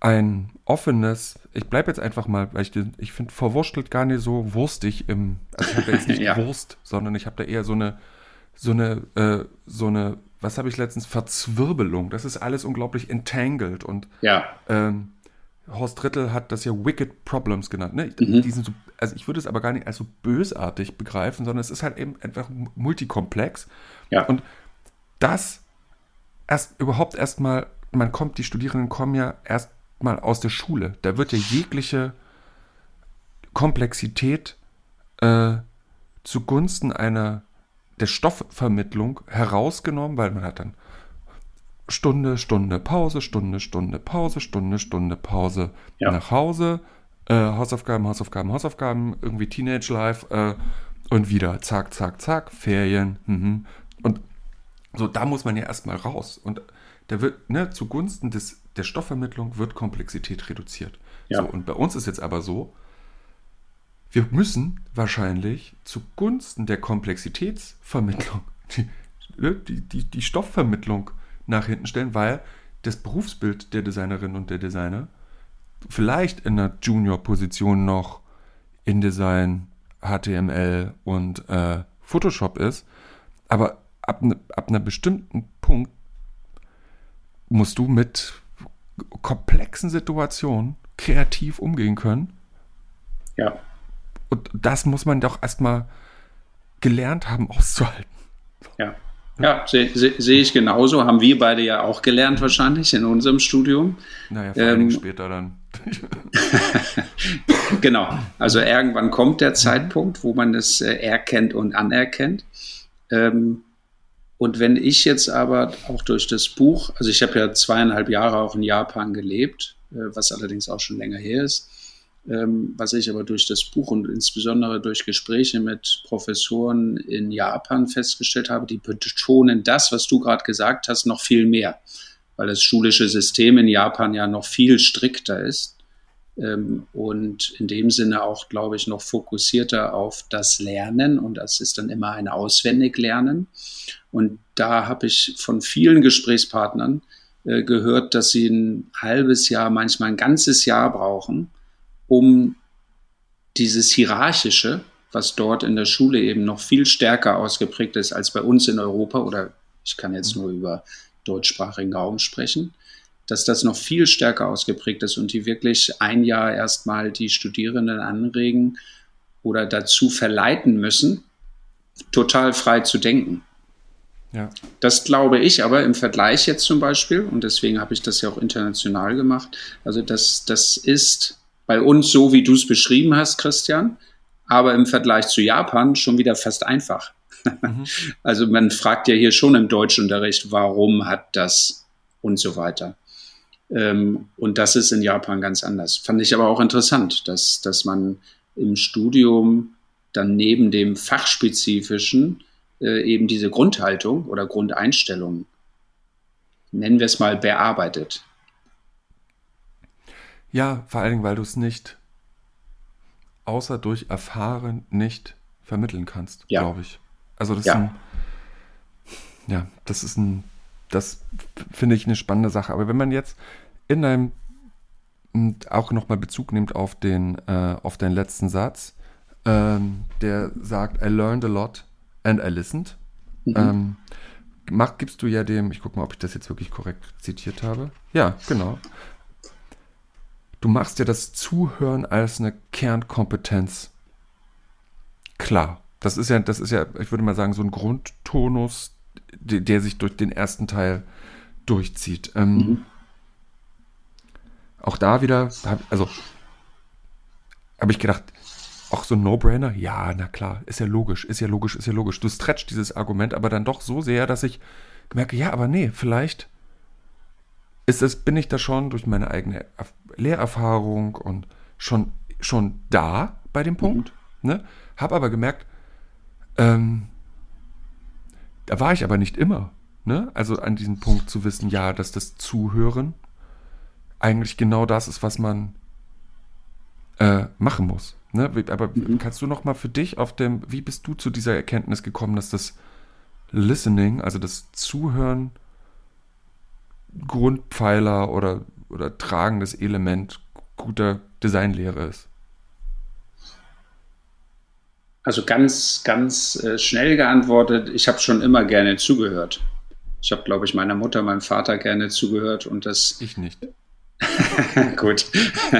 ein offenes, ich bleibe jetzt einfach mal, weil ich, ich finde verwurstelt gar nicht so wurstig im, also ich habe da jetzt nicht ja. Wurst, sondern ich habe da eher so eine, so eine, äh, so eine, was habe ich letztens, Verzwirbelung. Das ist alles unglaublich entangled und ja. ähm, Horst Rittel hat das ja Wicked Problems genannt. Ne? Mhm. Die sind so, also ich würde es aber gar nicht als so bösartig begreifen, sondern es ist halt eben einfach multikomplex. Ja. Und das erst überhaupt erstmal, man kommt, die Studierenden kommen ja erst mal aus der Schule. Da wird ja jegliche Komplexität äh, zugunsten einer der Stoffvermittlung herausgenommen, weil man hat dann Stunde, Stunde, Pause, Stunde, Stunde, Pause, Stunde, Stunde, Pause ja. nach Hause, äh, Hausaufgaben, Hausaufgaben, Hausaufgaben, irgendwie Teenage Life äh, Und wieder zack, zack, zack, Ferien. Mhm. Und so, da muss man ja erstmal raus. Und da wird, ne, zugunsten des, der Stoffvermittlung wird Komplexität reduziert. Ja. So, und bei uns ist jetzt aber so, wir müssen wahrscheinlich zugunsten der Komplexitätsvermittlung die, ne, die, die, die Stoffvermittlung nach hinten stellen, weil das Berufsbild der Designerin und der Designer vielleicht in einer Junior-Position noch InDesign, HTML und äh, Photoshop ist, aber ab, ne, ab einem bestimmten Punkt musst du mit komplexen Situationen kreativ umgehen können. Ja. Und das muss man doch erstmal gelernt haben auszuhalten. Ja. Ja, sehe seh, seh ich genauso. Haben wir beide ja auch gelernt wahrscheinlich in unserem Studium. Naja, vor ähm, später dann. genau. Also irgendwann kommt der Zeitpunkt, wo man es äh, erkennt und anerkennt. Ähm, und wenn ich jetzt aber auch durch das Buch, also ich habe ja zweieinhalb Jahre auch in Japan gelebt, äh, was allerdings auch schon länger her ist, ähm, was ich aber durch das Buch und insbesondere durch Gespräche mit Professoren in Japan festgestellt habe, die betonen das, was du gerade gesagt hast, noch viel mehr, weil das schulische System in Japan ja noch viel strikter ist und in dem Sinne auch, glaube ich, noch fokussierter auf das Lernen und das ist dann immer ein Auswendiglernen. Und da habe ich von vielen Gesprächspartnern äh, gehört, dass sie ein halbes Jahr, manchmal ein ganzes Jahr brauchen, um dieses Hierarchische, was dort in der Schule eben noch viel stärker ausgeprägt ist als bei uns in Europa, oder ich kann jetzt nur über deutschsprachigen Raum sprechen, dass das noch viel stärker ausgeprägt ist und die wirklich ein Jahr erstmal die Studierenden anregen oder dazu verleiten müssen, total frei zu denken. Ja. Das glaube ich aber im Vergleich jetzt zum Beispiel, und deswegen habe ich das ja auch international gemacht, also das, das ist bei uns so, wie du es beschrieben hast, Christian, aber im Vergleich zu Japan schon wieder fast einfach. Mhm. Also man fragt ja hier schon im Deutschunterricht, warum hat das und so weiter. Ähm, und das ist in Japan ganz anders. Fand ich aber auch interessant, dass, dass man im Studium dann neben dem fachspezifischen äh, eben diese Grundhaltung oder Grundeinstellung, nennen wir es mal, bearbeitet. Ja, vor allen Dingen, weil du es nicht außer durch Erfahren nicht vermitteln kannst, ja. glaube ich. Also das ja. ist ein, ja, das ist ein, das finde ich eine spannende Sache. Aber wenn man jetzt in einem auch nochmal Bezug nimmt auf den, äh, auf den letzten Satz, ähm, der sagt, I learned a lot and I listened. Mhm. Ähm, mach, gibst du ja dem, ich gucke mal, ob ich das jetzt wirklich korrekt zitiert habe. Ja, genau du machst dir das Zuhören als eine Kernkompetenz klar. Das ist ja, das ist ja, ich würde mal sagen, so ein Grundtonus, der, der sich durch den ersten Teil durchzieht. Ähm, mhm. Auch da wieder, also habe ich gedacht, auch so ein No-Brainer? Ja, na klar, ist ja logisch, ist ja logisch, ist ja logisch. Du stretchst dieses Argument aber dann doch so sehr, dass ich merke, ja, aber nee, vielleicht ist es, bin ich da schon durch meine eigene Lehrerfahrung und schon, schon da bei dem Punkt. Mhm. Ne? Habe aber gemerkt, ähm, da war ich aber nicht immer. Ne? Also an diesem Punkt zu wissen, ja, dass das Zuhören eigentlich genau das ist, was man äh, machen muss. Ne? Aber mhm. kannst du noch mal für dich auf dem, wie bist du zu dieser Erkenntnis gekommen, dass das Listening, also das Zuhören, Grundpfeiler oder, oder tragendes Element guter Designlehre ist? Also ganz, ganz äh, schnell geantwortet, ich habe schon immer gerne zugehört. Ich habe, glaube ich, meiner Mutter, meinem Vater gerne zugehört und das. Ich nicht. Gut.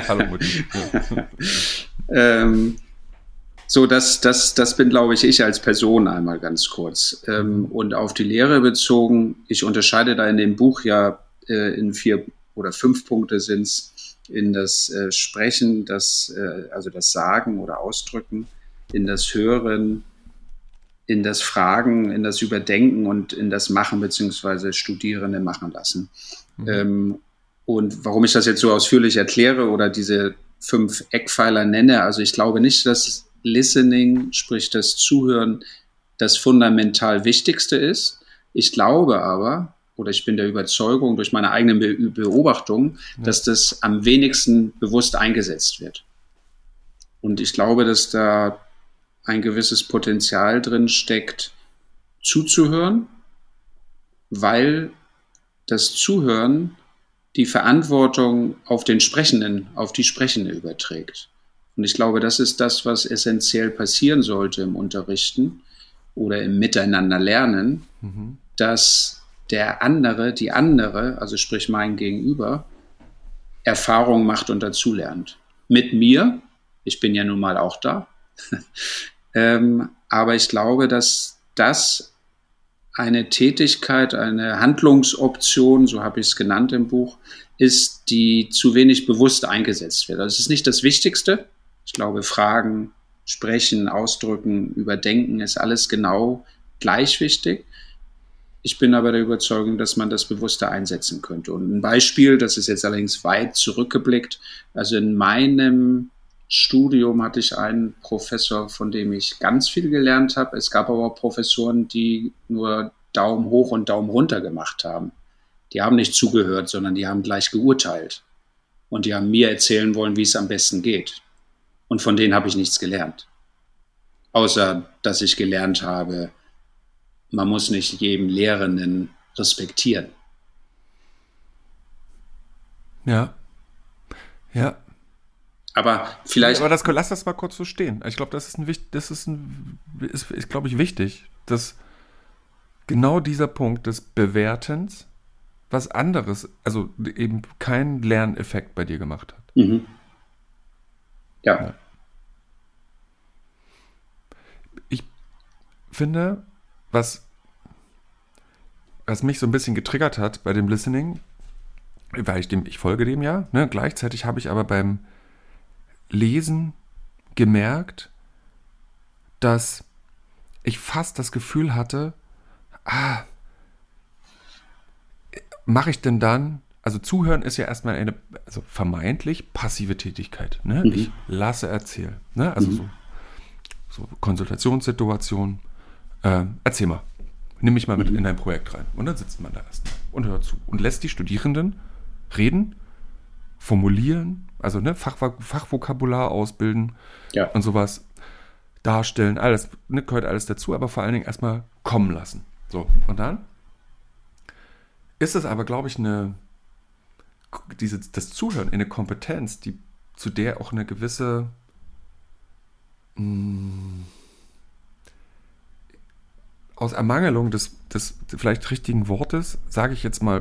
Hallo Mutti. ähm, so, das, das, das bin, glaube ich, ich als Person einmal ganz kurz. Ähm, und auf die Lehre bezogen, ich unterscheide da in dem Buch ja äh, in vier oder fünf Punkte sind es in das äh, Sprechen, das, äh, also das Sagen oder Ausdrücken, in das Hören, in das Fragen, in das Überdenken und in das Machen beziehungsweise Studierende machen lassen. Mhm. Ähm, und warum ich das jetzt so ausführlich erkläre oder diese fünf Eckpfeiler nenne, also ich glaube nicht, dass Listening, sprich das Zuhören, das fundamental Wichtigste ist. Ich glaube aber, oder ich bin der Überzeugung durch meine eigenen Be Beobachtungen, ja. dass das am wenigsten bewusst eingesetzt wird. Und ich glaube, dass da ein gewisses Potenzial drin steckt, zuzuhören, weil das Zuhören die Verantwortung auf den Sprechenden, auf die Sprechende überträgt. Und ich glaube, das ist das, was essentiell passieren sollte im Unterrichten oder im Miteinander lernen, mhm. dass der andere, die andere, also sprich mein Gegenüber, Erfahrung macht und dazulernt. Mit mir, ich bin ja nun mal auch da, ähm, aber ich glaube, dass das eine Tätigkeit, eine Handlungsoption, so habe ich es genannt im Buch, ist, die zu wenig bewusst eingesetzt wird. Also es ist nicht das Wichtigste. Ich glaube, Fragen, Sprechen, Ausdrücken, Überdenken ist alles genau gleich wichtig. Ich bin aber der Überzeugung, dass man das bewusster einsetzen könnte. Und ein Beispiel, das ist jetzt allerdings weit zurückgeblickt. Also in meinem Studium hatte ich einen Professor, von dem ich ganz viel gelernt habe. Es gab aber auch Professoren, die nur Daumen hoch und Daumen runter gemacht haben. Die haben nicht zugehört, sondern die haben gleich geurteilt. Und die haben mir erzählen wollen, wie es am besten geht. Und von denen habe ich nichts gelernt. Außer, dass ich gelernt habe, man muss nicht jedem Lehrenden respektieren. Ja. Ja. Aber vielleicht. Aber das, lass das mal kurz so stehen. Ich glaube, das ist ein das ist ein, ist, ist glaube ich, wichtig, dass genau dieser Punkt des Bewertens was anderes, also eben keinen Lerneffekt bei dir gemacht hat. Mhm. Ja. ja. Ich finde, was, was mich so ein bisschen getriggert hat bei dem Listening, weil ich dem, ich folge dem ja, ne? gleichzeitig habe ich aber beim Lesen gemerkt, dass ich fast das Gefühl hatte, ah, mache ich denn dann, also zuhören ist ja erstmal eine also vermeintlich passive Tätigkeit. Ne? Mhm. Ich lasse erzählen. Ne? Also mhm. so, so Konsultationssituationen. Äh, erzähl mal. Nimm mich mal mit mhm. in dein Projekt rein. Und dann sitzt man da erstmal und hört zu und lässt die Studierenden reden, formulieren, also ne, Fach, Fachvokabular ausbilden ja. und sowas darstellen, alles, ne, gehört alles dazu, aber vor allen Dingen erstmal kommen lassen. So, und dann ist es aber, glaube ich, eine, diese, das Zuhören eine Kompetenz, die, zu der auch eine gewisse mh, hm, aus Ermangelung des, des vielleicht richtigen Wortes, sage ich jetzt mal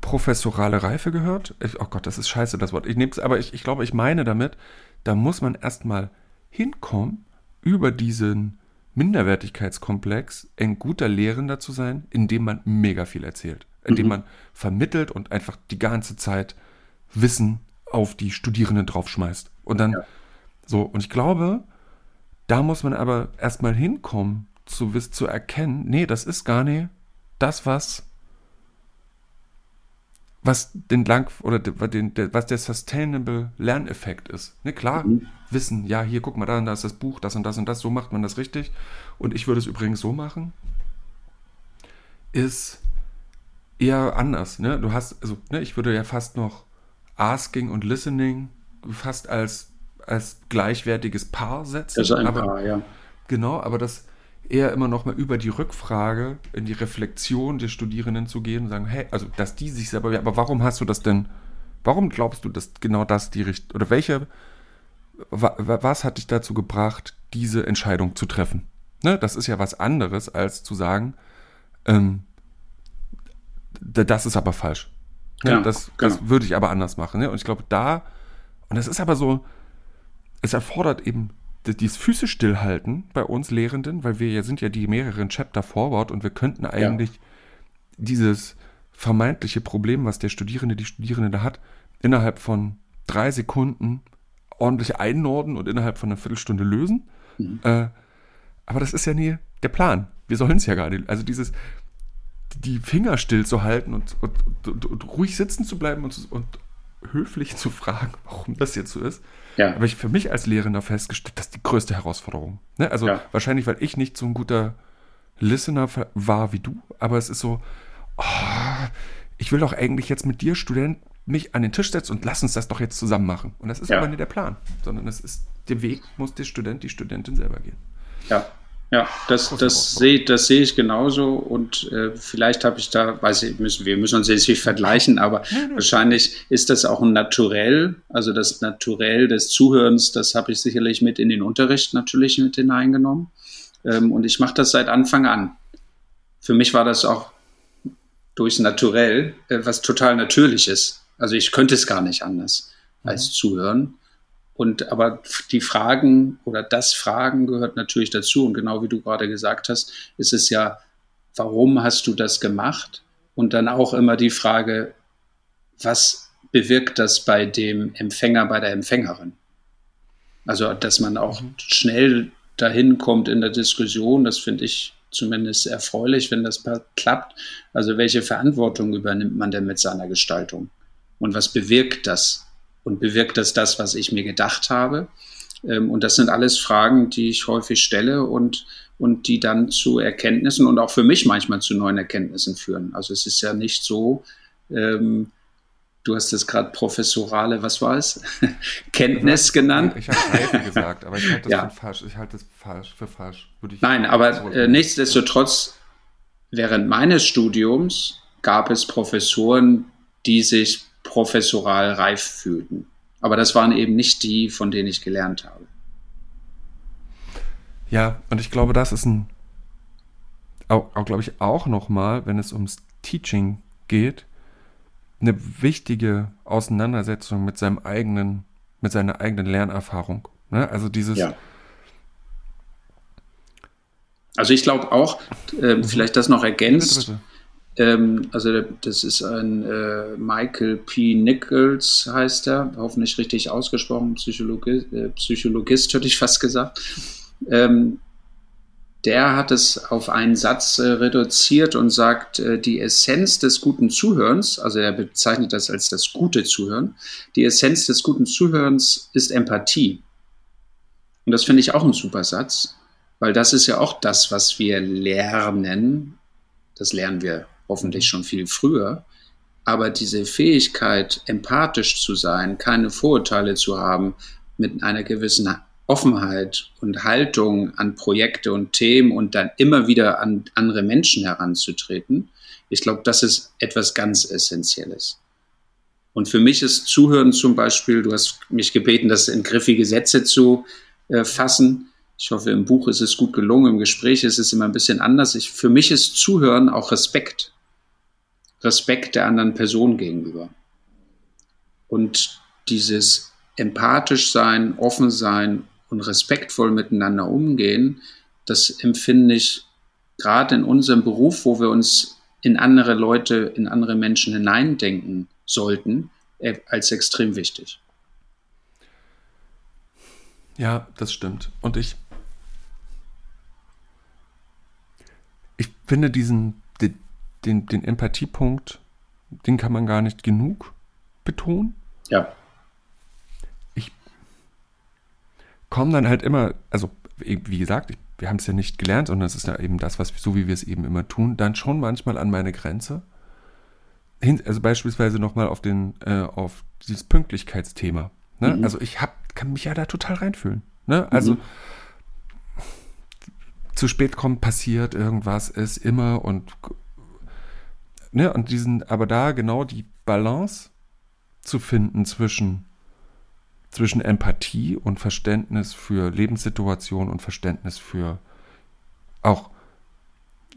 professorale Reife gehört. Ich, oh Gott, das ist scheiße, das Wort. Ich nehme es, aber ich, ich glaube, ich meine damit, da muss man erstmal hinkommen, über diesen Minderwertigkeitskomplex ein guter Lehrender zu sein, indem man mega viel erzählt. Indem mhm. man vermittelt und einfach die ganze Zeit Wissen auf die Studierenden draufschmeißt. Und dann ja. so, und ich glaube, da muss man aber erstmal hinkommen, zu, zu erkennen, nee, das ist gar nicht das, was was den lang oder den, was der sustainable Lerneffekt ist. Ne, klar, mhm. wissen, ja, hier guck mal da, da ist das Buch, das und das und das, so macht man das richtig. Und ich würde es übrigens so machen, ist eher anders. Ne? Du hast, also, ne, ich würde ja fast noch Asking und Listening fast als, als gleichwertiges Paar setzen. Das ist ein aber, Paar, ja. Genau, aber das eher immer noch mal über die Rückfrage in die Reflexion der Studierenden zu gehen und sagen, hey, also dass die sich selber, aber warum hast du das denn, warum glaubst du, dass genau das die Richtung, oder welche, was hat dich dazu gebracht, diese Entscheidung zu treffen? Ne, das ist ja was anderes, als zu sagen, ähm, das ist aber falsch. Ne, ja, das, genau. das würde ich aber anders machen. Ne? Und ich glaube, da, und das ist aber so, es erfordert eben dieses Füße stillhalten bei uns Lehrenden, weil wir ja sind ja die mehreren Chapter Forward und wir könnten eigentlich ja. dieses vermeintliche Problem, was der Studierende, die Studierende da hat, innerhalb von drei Sekunden ordentlich einnorden und innerhalb von einer Viertelstunde lösen. Mhm. Äh, aber das ist ja nie der Plan. Wir sollen es ja gar nicht. Also dieses, die Finger still zu halten und, und, und, und ruhig sitzen zu bleiben und, und höflich zu fragen, warum das jetzt so ist. Ja. Aber ich für mich als Lehrender festgestellt, das ist die größte Herausforderung. Ne? Also ja. wahrscheinlich, weil ich nicht so ein guter Listener war wie du, aber es ist so, oh, ich will doch eigentlich jetzt mit dir, Student, mich an den Tisch setzen und lass uns das doch jetzt zusammen machen. Und das ist ja. aber nicht der Plan, sondern es ist, der Weg muss der Student, die Studentin selber gehen. Ja, ja, das, das sehe das seh ich genauso und äh, vielleicht habe ich da, weiß ich, müssen, wir müssen uns jetzt nicht vergleichen, aber wahrscheinlich ist das auch ein Naturell, also das Naturell des Zuhörens, das habe ich sicherlich mit in den Unterricht natürlich mit hineingenommen ähm, und ich mache das seit Anfang an. Für mich war das auch durchs Naturell äh, was total Natürliches. Also ich könnte es gar nicht anders als mhm. zuhören. Und aber die Fragen oder das Fragen gehört natürlich dazu. Und genau wie du gerade gesagt hast, ist es ja, warum hast du das gemacht? Und dann auch immer die Frage, was bewirkt das bei dem Empfänger, bei der Empfängerin? Also, dass man auch mhm. schnell dahin kommt in der Diskussion, das finde ich zumindest erfreulich, wenn das klappt. Also, welche Verantwortung übernimmt man denn mit seiner Gestaltung? Und was bewirkt das und bewirkt das das, was ich mir gedacht habe? Ähm, und das sind alles Fragen, die ich häufig stelle und, und die dann zu Erkenntnissen und auch für mich manchmal zu neuen Erkenntnissen führen. Also es ist ja nicht so, ähm, du hast es gerade professorale, was war es? Kenntnis genannt. Ich habe Reife gesagt, aber ich halte das ja. für falsch. Ich halte das falsch, für falsch. Nein, aber äh, nichtsdestotrotz, während meines Studiums gab es Professoren, die sich professoral reif fühlten. Aber das waren eben nicht die, von denen ich gelernt habe. Ja, und ich glaube, das ist ein, auch, auch glaube ich, auch nochmal, wenn es ums Teaching geht, eine wichtige Auseinandersetzung mit seinem eigenen, mit seiner eigenen Lernerfahrung. Ne? Also dieses. Ja. Also ich glaube auch, äh, mhm. vielleicht das noch ergänzt. Bitte, bitte. Ähm, also das ist ein äh, Michael P. Nichols, heißt er, hoffentlich richtig ausgesprochen, Psychologi äh, Psychologist, hätte ich fast gesagt. Ähm, der hat es auf einen Satz äh, reduziert und sagt, äh, die Essenz des guten Zuhörens, also er bezeichnet das als das gute Zuhören, die Essenz des guten Zuhörens ist Empathie. Und das finde ich auch ein super Satz, weil das ist ja auch das, was wir lernen. Das lernen wir hoffentlich schon viel früher. Aber diese Fähigkeit, empathisch zu sein, keine Vorurteile zu haben, mit einer gewissen Offenheit und Haltung an Projekte und Themen und dann immer wieder an andere Menschen heranzutreten, ich glaube, das ist etwas ganz Essentielles. Und für mich ist Zuhören zum Beispiel, du hast mich gebeten, das in griffige Sätze zu äh, fassen. Ich hoffe, im Buch ist es gut gelungen, im Gespräch ist es immer ein bisschen anders. Ich, für mich ist Zuhören auch Respekt. Respekt der anderen Person gegenüber. Und dieses empathisch sein, offen sein und respektvoll miteinander umgehen, das empfinde ich gerade in unserem Beruf, wo wir uns in andere Leute, in andere Menschen hineindenken sollten, äh, als extrem wichtig. Ja, das stimmt. Und ich, ich finde diesen, den, den Empathiepunkt, den kann man gar nicht genug betonen. Ja. Ich komme dann halt immer, also wie gesagt, ich, wir haben es ja nicht gelernt, sondern es ist ja eben das, was so wie wir es eben immer tun, dann schon manchmal an meine Grenze. Also beispielsweise nochmal auf den, äh, auf dieses Pünktlichkeitsthema. Ne? Mhm. Also ich hab, kann mich ja da total reinfühlen. Ne? Also mhm. zu spät kommen passiert, irgendwas ist immer und ne, und diesen, aber da genau die Balance zu finden zwischen, zwischen Empathie und Verständnis für Lebenssituationen und Verständnis für auch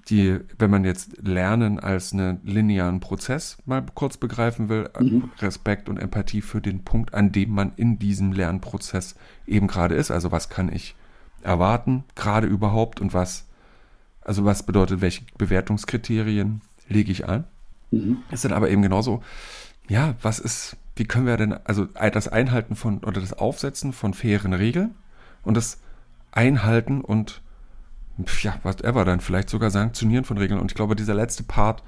die, wenn man jetzt Lernen als einen linearen Prozess mal kurz begreifen will, mhm. Respekt und Empathie für den Punkt, an dem man in diesem Lernprozess eben gerade ist. Also was kann ich erwarten, gerade überhaupt und was, also was bedeutet, welche Bewertungskriterien lege ich an. Mhm. Ist dann aber eben genauso, ja, was ist, wie können wir denn, also das Einhalten von oder das Aufsetzen von fairen Regeln und das Einhalten und ja, whatever, dann vielleicht sogar Sanktionieren von Regeln. Und ich glaube, dieser letzte Part,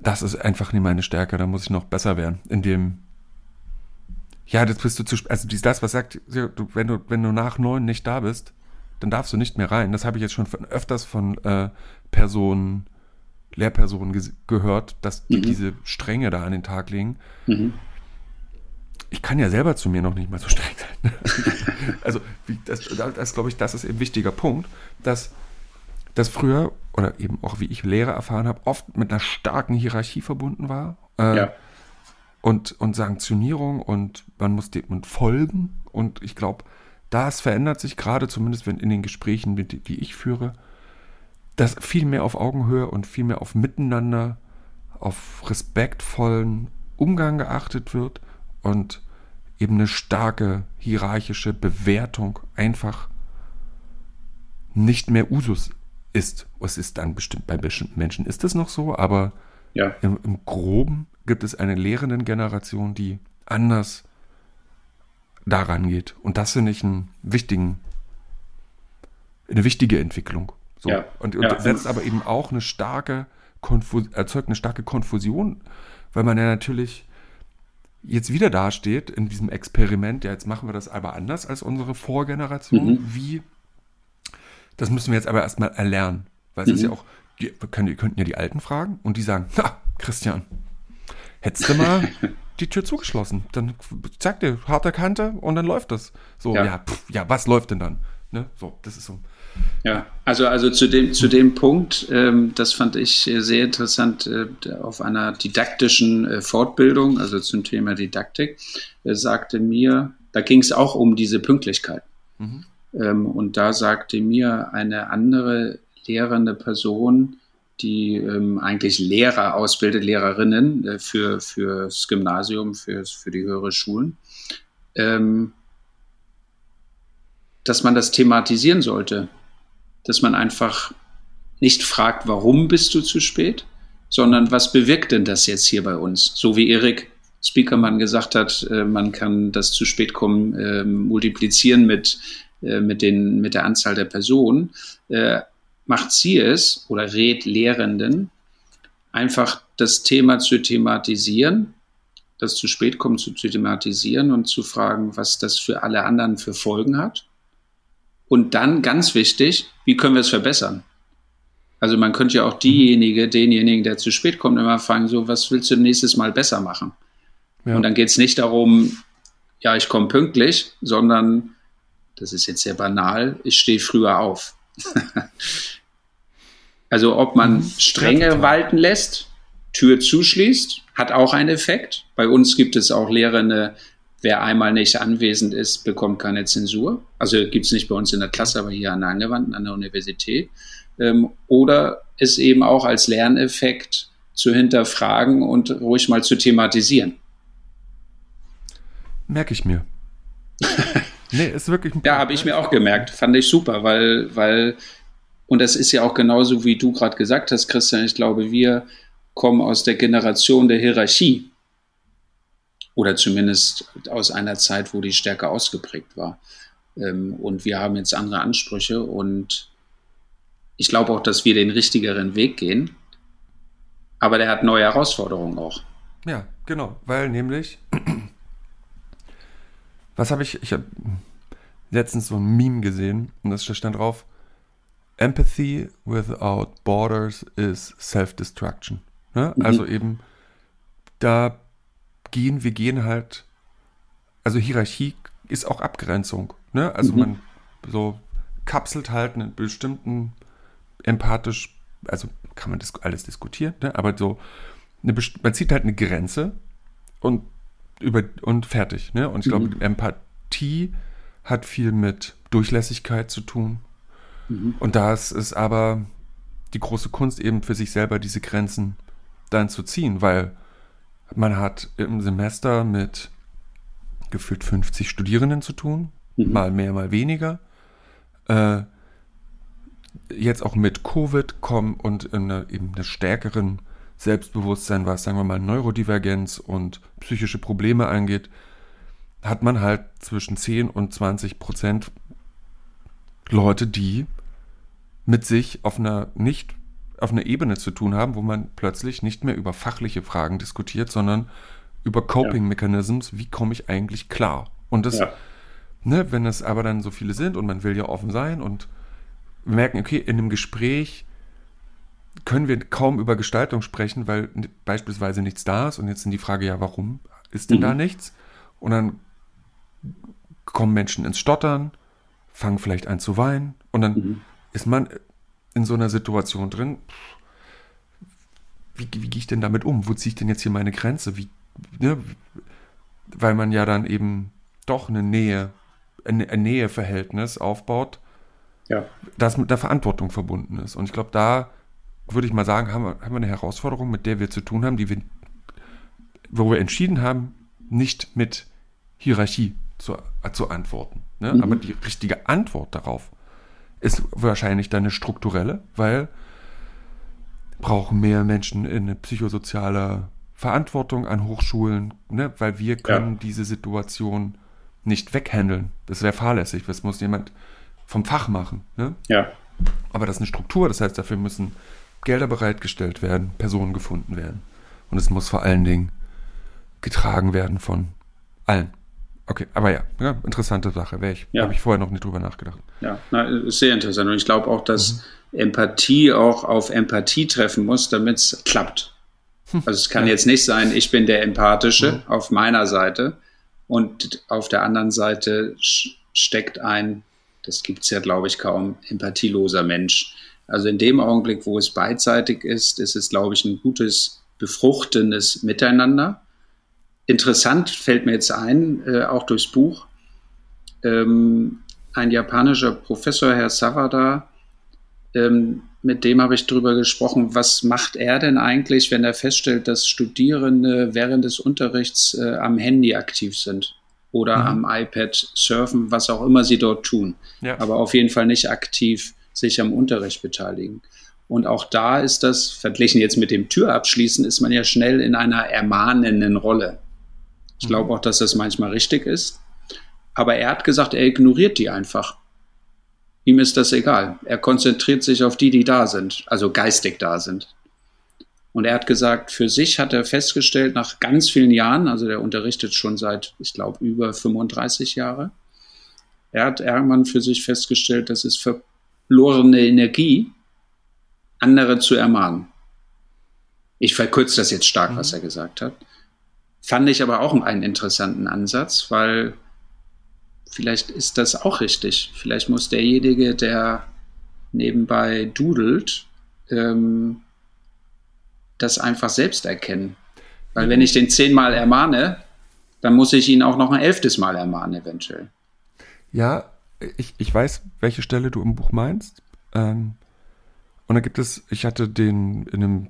das ist einfach nicht meine Stärke, da muss ich noch besser werden, in dem ja, das bist du zu spät. Also das, was sagt, du, wenn du, wenn du nach neun nicht da bist, dann darfst du nicht mehr rein. Das habe ich jetzt schon von, öfters von äh, Personen, Lehrpersonen gehört, dass die mhm. diese Strenge da an den Tag legen. Mhm. Ich kann ja selber zu mir noch nicht mal so streng sein. also, das, das glaube ich, das ist ein wichtiger Punkt, dass das früher oder eben auch wie ich Lehre erfahren habe, oft mit einer starken Hierarchie verbunden war. Äh, ja. Und, und Sanktionierung und man muss dem folgen. Und ich glaube, das verändert sich gerade, zumindest wenn in den Gesprächen, die ich führe, dass viel mehr auf Augenhöhe und viel mehr auf Miteinander, auf respektvollen Umgang geachtet wird und eben eine starke hierarchische Bewertung einfach nicht mehr Usus ist. Es ist dann bestimmt, bei bestimmten Menschen ist es noch so, aber ja. im, im Groben gibt es eine lehrenden Generation, die anders daran geht. Und das finde ich einen wichtigen, eine wichtige Entwicklung. So. Ja. Und, und ja. setzt aber eben auch eine starke, Konfus erzeugt eine starke Konfusion, weil man ja natürlich jetzt wieder dasteht in diesem Experiment, ja, jetzt machen wir das aber anders als unsere Vorgeneration. Mhm. Wie, das müssen wir jetzt aber erstmal erlernen. Weil es mhm. ist ja auch, die, können, die könnten ja die Alten fragen und die sagen, na, Christian, hättest du mal die Tür zugeschlossen. Dann zeig dir harte Kante und dann läuft das. So, ja, ja, pff, ja was läuft denn dann? Ne? So, das ist so. Ja, also, also zu, dem, zu dem Punkt, ähm, das fand ich sehr interessant, äh, auf einer didaktischen äh, Fortbildung, also zum Thema Didaktik, äh, sagte mir, da ging es auch um diese Pünktlichkeit. Mhm. Ähm, und da sagte mir eine andere lehrende Person, die ähm, eigentlich Lehrer ausbildet, Lehrerinnen äh, für fürs Gymnasium, für, für die höhere Schulen, ähm, dass man das thematisieren sollte, dass man einfach nicht fragt, warum bist du zu spät, sondern was bewirkt denn das jetzt hier bei uns? So wie Erik Speakermann gesagt hat, äh, man kann das zu spät kommen äh, multiplizieren mit, äh, mit, den, mit der Anzahl der Personen. Äh, macht sie es oder rät Lehrenden, einfach das Thema zu thematisieren, das zu spät kommt zu thematisieren und zu fragen, was das für alle anderen für Folgen hat. Und dann ganz wichtig, wie können wir es verbessern? Also man könnte ja auch diejenige, denjenigen, der zu spät kommt, immer fragen, so, was willst du nächstes Mal besser machen? Ja. Und dann geht es nicht darum, ja, ich komme pünktlich, sondern, das ist jetzt sehr banal, ich stehe früher auf. also ob man mhm. Strenge walten lässt, Tür zuschließt, hat auch einen Effekt. Bei uns gibt es auch Lehrende, wer einmal nicht anwesend ist, bekommt keine Zensur. Also gibt es nicht bei uns in der Klasse, aber hier an der Angewandten, an der Universität. Ähm, oder es eben auch als Lerneffekt zu hinterfragen und ruhig mal zu thematisieren. Merke ich mir. Nee, ist wirklich ein Ja, habe ich mir auch gemerkt. Fand ich super, weil, weil, und das ist ja auch genauso, wie du gerade gesagt hast, Christian. Ich glaube, wir kommen aus der Generation der Hierarchie. Oder zumindest aus einer Zeit, wo die stärker ausgeprägt war. Ähm, und wir haben jetzt andere Ansprüche und ich glaube auch, dass wir den richtigeren Weg gehen. Aber der hat neue Herausforderungen auch. Ja, genau, weil nämlich was habe ich? Ich habe letztens so ein Meme gesehen und das stand drauf: Empathy without borders is self-destruction. Ne? Mhm. Also eben, da gehen, wir gehen halt, also Hierarchie ist auch Abgrenzung. Ne? Also mhm. man so kapselt halt einen bestimmten empathisch, also kann man das alles diskutieren, ne? aber so, eine, man zieht halt eine Grenze und über und fertig. Ne? Und ich glaube, mhm. Empathie hat viel mit Durchlässigkeit zu tun. Mhm. Und da ist es aber die große Kunst eben für sich selber diese Grenzen dann zu ziehen, weil man hat im Semester mit gefühlt 50 Studierenden zu tun, mhm. mal mehr, mal weniger. Äh, jetzt auch mit Covid kommen und in eine, eben eine stärkeren Selbstbewusstsein, was sagen wir mal Neurodivergenz und psychische Probleme angeht, hat man halt zwischen 10 und 20 Prozent Leute, die mit sich auf einer nicht auf einer Ebene zu tun haben, wo man plötzlich nicht mehr über fachliche Fragen diskutiert, sondern über Coping Mechanisms, wie komme ich eigentlich klar? Und das, Ja. Ne, wenn es aber dann so viele sind und man will ja offen sein und wir merken, okay, in einem Gespräch können wir kaum über Gestaltung sprechen, weil beispielsweise nichts da ist und jetzt sind die Frage, ja, warum ist denn Mhm. da nichts? Und dann kommen Menschen ins Stottern, fangen vielleicht an zu weinen und dann Mhm. ist man in so einer Situation drin, wie, wie gehe ich denn damit um? Wo ziehe ich denn jetzt hier meine Grenze? Wie, ne? Weil man ja dann eben doch eine Nähe, ein, ein Näheverhältnis aufbaut, Ja. das mit der Verantwortung verbunden ist. Und ich glaube, da würde ich mal sagen, haben wir, haben wir eine Herausforderung, mit der wir zu tun haben, die wir, wo wir entschieden haben, nicht mit Hierarchie zu, zu antworten. Ne? Mhm. Aber die richtige Antwort darauf ist wahrscheinlich dann eine strukturelle, weil brauchen mehr Menschen in eine psychosoziale Verantwortung an Hochschulen, ne? weil wir können diese Situation nicht weghandeln. Das wäre fahrlässig. Das muss jemand vom Fach machen. Ne? Ja. Aber das ist eine Struktur, das heißt, dafür müssen Gelder bereitgestellt werden, Personen gefunden werden. Und es muss vor allen Dingen getragen werden von allen. Okay, aber ja, ja interessante Sache. Ich, Ja. habe ich vorher noch nicht drüber nachgedacht. Ja, na, ist sehr interessant. Und ich glaube auch, dass Empathie auch auf Empathie treffen muss, damit es klappt. Also es kann jetzt nicht sein, ich bin der Empathische auf meiner Seite und auf der anderen Seite steckt ein, das gibt es ja, glaube ich, kaum, empathieloser Mensch. Also in dem Augenblick, wo es beidseitig ist, ist es, glaube ich, ein gutes, befruchtendes Miteinander. Interessant fällt mir jetzt ein, äh, auch durchs Buch, ähm, ein japanischer Professor, Herr Savada, ähm, mit dem habe ich darüber gesprochen, was macht er denn eigentlich, wenn er feststellt, dass Studierende während des Unterrichts äh, am Handy aktiv sind oder Mhm. am iPad surfen, was auch immer sie dort tun, Ja. aber auf jeden Fall nicht aktiv sich am Unterricht beteiligen. Und auch da ist das, verglichen jetzt mit dem Türabschließen, ist man ja schnell in einer ermahnenden Rolle. Ich glaube auch, dass das manchmal richtig ist. Aber er hat gesagt, er ignoriert die einfach. Ihm ist das egal. Er konzentriert sich auf die, die da sind, also geistig da sind. Und er hat gesagt, für sich hat er festgestellt, nach ganz vielen Jahren, also der unterrichtet schon seit, ich glaube, über 35 Jahre, er hat irgendwann für sich festgestellt, das ist verlorene Energie, andere zu ermahnen. Ich verkürze das jetzt stark, was er gesagt hat. Fand ich aber auch einen interessanten Ansatz, weil vielleicht ist das auch richtig. Vielleicht muss derjenige, der nebenbei dudelt, ähm, das einfach selbst erkennen. Weil wenn ich den zehnmal ermahne, dann muss ich ihn auch noch ein elftes Mal ermahnen, eventuell. Ja, ich, ich weiß, welche Stelle du im Buch meinst. Ähm, und da gibt es, ich hatte den in einem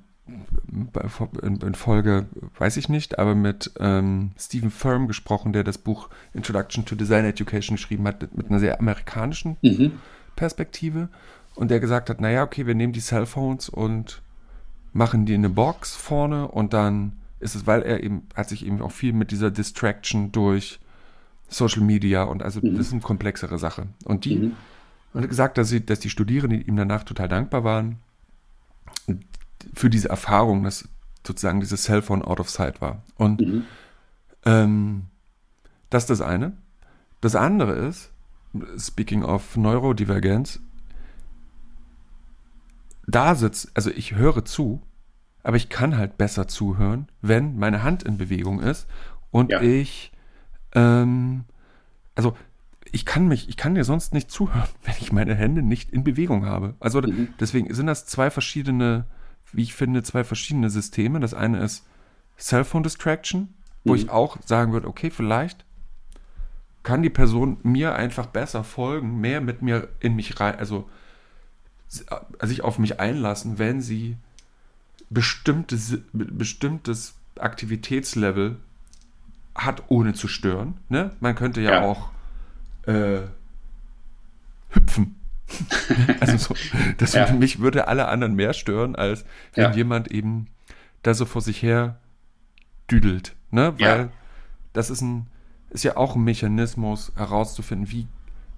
in, Folge, weiß ich nicht, aber mit ähm, Stephen Firm gesprochen, der das Buch Introduction to Design Education geschrieben hat, mit einer sehr amerikanischen Mhm. Perspektive. Und der gesagt hat, naja, okay, wir nehmen die Cellphones und machen die in eine Box vorne und dann ist es, weil er eben, hat sich eben auch viel mit dieser Distraction durch Social Media und also Mhm. das ist eine komplexere Sache. Und die, Mhm. und er hat gesagt, dass, sie, dass die Studierenden ihm danach total dankbar waren für diese Erfahrung, dass sozusagen dieses Cellphone out of sight war. Und Mhm. ähm, das ist das eine. Das andere ist, speaking of Neurodivergenz, da sitzt, also ich höre zu, aber ich kann halt besser zuhören, wenn meine Hand in Bewegung ist und Ja. ich, ähm, also ich kann mich, ich kann dir sonst nicht zuhören, wenn ich meine Hände nicht in Bewegung habe. Also Mhm. deswegen sind das zwei verschiedene, wie ich finde, zwei verschiedene Systeme. Das eine ist Cellphone Distraction, wo Mhm. ich auch sagen würde, okay, vielleicht kann die Person mir einfach besser folgen, mehr mit mir in mich rein, also äh, sich auf mich einlassen, wenn sie bestimmtes, bestimmtes Aktivitätslevel hat, ohne zu stören. Ne? Man könnte ja, Ja. auch äh. also so, das Ja. würde, mich würde alle anderen mehr stören, als wenn Ja. jemand eben da so vor sich her düdelt. Ne? Weil Ja. das ist ein, ist ja auch ein Mechanismus herauszufinden, wie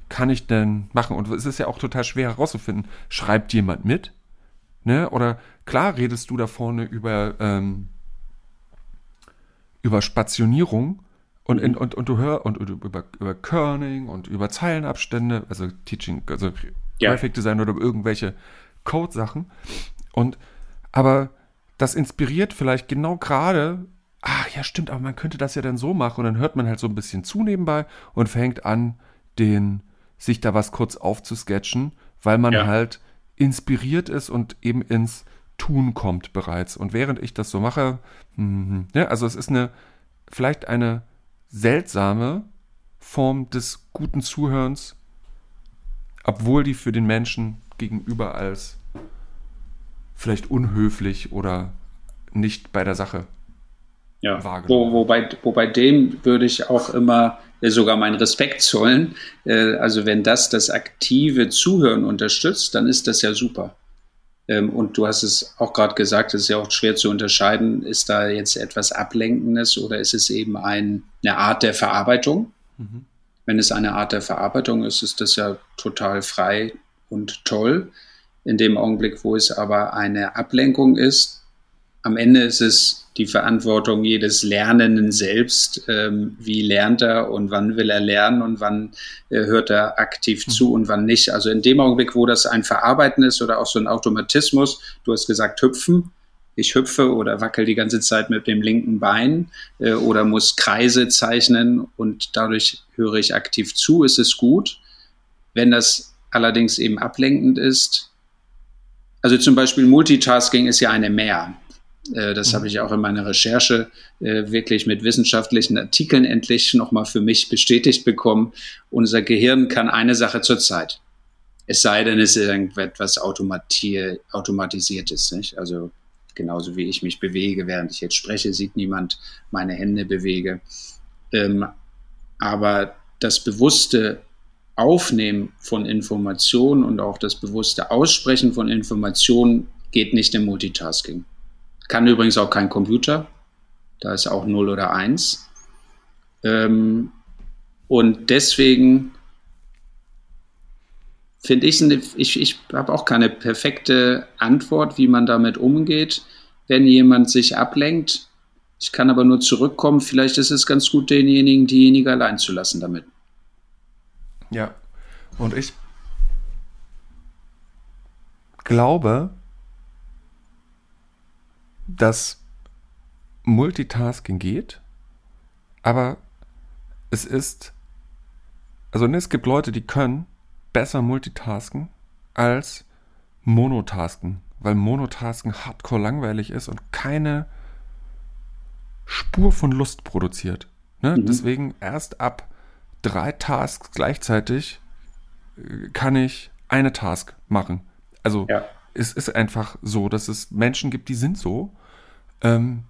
kann ich denn machen? Und es ist ja auch total schwer herauszufinden. Schreibt jemand mit? Ne? Oder klar redest du da vorne über, ähm, über Spationierung und, in, und, und du hörst und, und, über, über Kerning und über Zeilenabstände, also Teaching, also ja. Graphic Design oder irgendwelche Code-Sachen. Und aber das inspiriert vielleicht genau gerade, ah ja, stimmt, aber man könnte das ja dann so machen und dann hört man halt so ein bisschen zu nebenbei und fängt an, den, sich da was kurz aufzusketchen, weil man ja. halt inspiriert ist und eben ins Tun kommt bereits. Und während ich das so mache, mh, ja, also es ist eine, vielleicht eine seltsame Form des guten Zuhörens, obwohl die für den Menschen gegenüber als vielleicht unhöflich oder nicht bei der Sache ja. wahrgenommen. Wo, wobei, wobei dem würde ich auch immer äh, sogar meinen Respekt zollen. Äh, also wenn das das aktive Zuhören unterstützt, dann ist das ja super. Ähm, und du hast es auch gerade gesagt, es ist ja auch schwer zu unterscheiden, ist da jetzt etwas Ablenkendes oder ist es eben ein, eine Art der Verarbeitung? Mhm. Wenn es eine Art der Verarbeitung ist, ist das ja total frei und toll. In dem Augenblick, wo es aber eine Ablenkung ist, am Ende ist es die Verantwortung jedes Lernenden selbst. Ähm, wie lernt er und wann will er lernen und wann äh, hört er aktiv mhm. zu und wann nicht. Also in dem Augenblick, wo das ein Verarbeiten ist oder auch so ein Automatismus, du hast gesagt, hüpfen. Ich hüpfe oder wackel die ganze Zeit mit dem linken Bein äh, oder muss Kreise zeichnen und dadurch höre ich aktiv zu, ist es gut. Wenn das allerdings eben ablenkend ist, also zum Beispiel Multitasking ist ja eine Mehr. Äh, das habe ich auch in meiner Recherche äh, wirklich mit wissenschaftlichen Artikeln endlich nochmal für mich bestätigt bekommen. Unser Gehirn kann eine Sache zur Zeit. Es sei denn, es ist irgendetwas automatisiertes. Nicht? Also genauso wie ich mich bewege, während ich jetzt spreche, sieht niemand meine Hände bewege. Ähm, aber das bewusste Aufnehmen von Informationen und auch das bewusste Aussprechen von Informationen geht nicht im Multitasking. Kann übrigens auch kein Computer. Da ist auch 0 oder 1. Ähm, und deswegen finde ich, ich, ich habe auch keine perfekte Antwort, wie man damit umgeht, wenn jemand sich ablenkt. Ich kann aber nur zurückkommen. Vielleicht ist es ganz gut, denjenigen, diejenige allein zu lassen damit. Ja, und ich glaube, dass Multitasking geht, aber es ist, also ne, es gibt Leute, die können besser multitasken als monotasken, weil monotasken hardcore langweilig ist und keine Spur von Lust produziert. Ne? Mhm. Deswegen erst ab drei Tasks gleichzeitig äh, kann ich eine Task machen. Also ja. es ist einfach so, dass es Menschen gibt, die sind so ähm,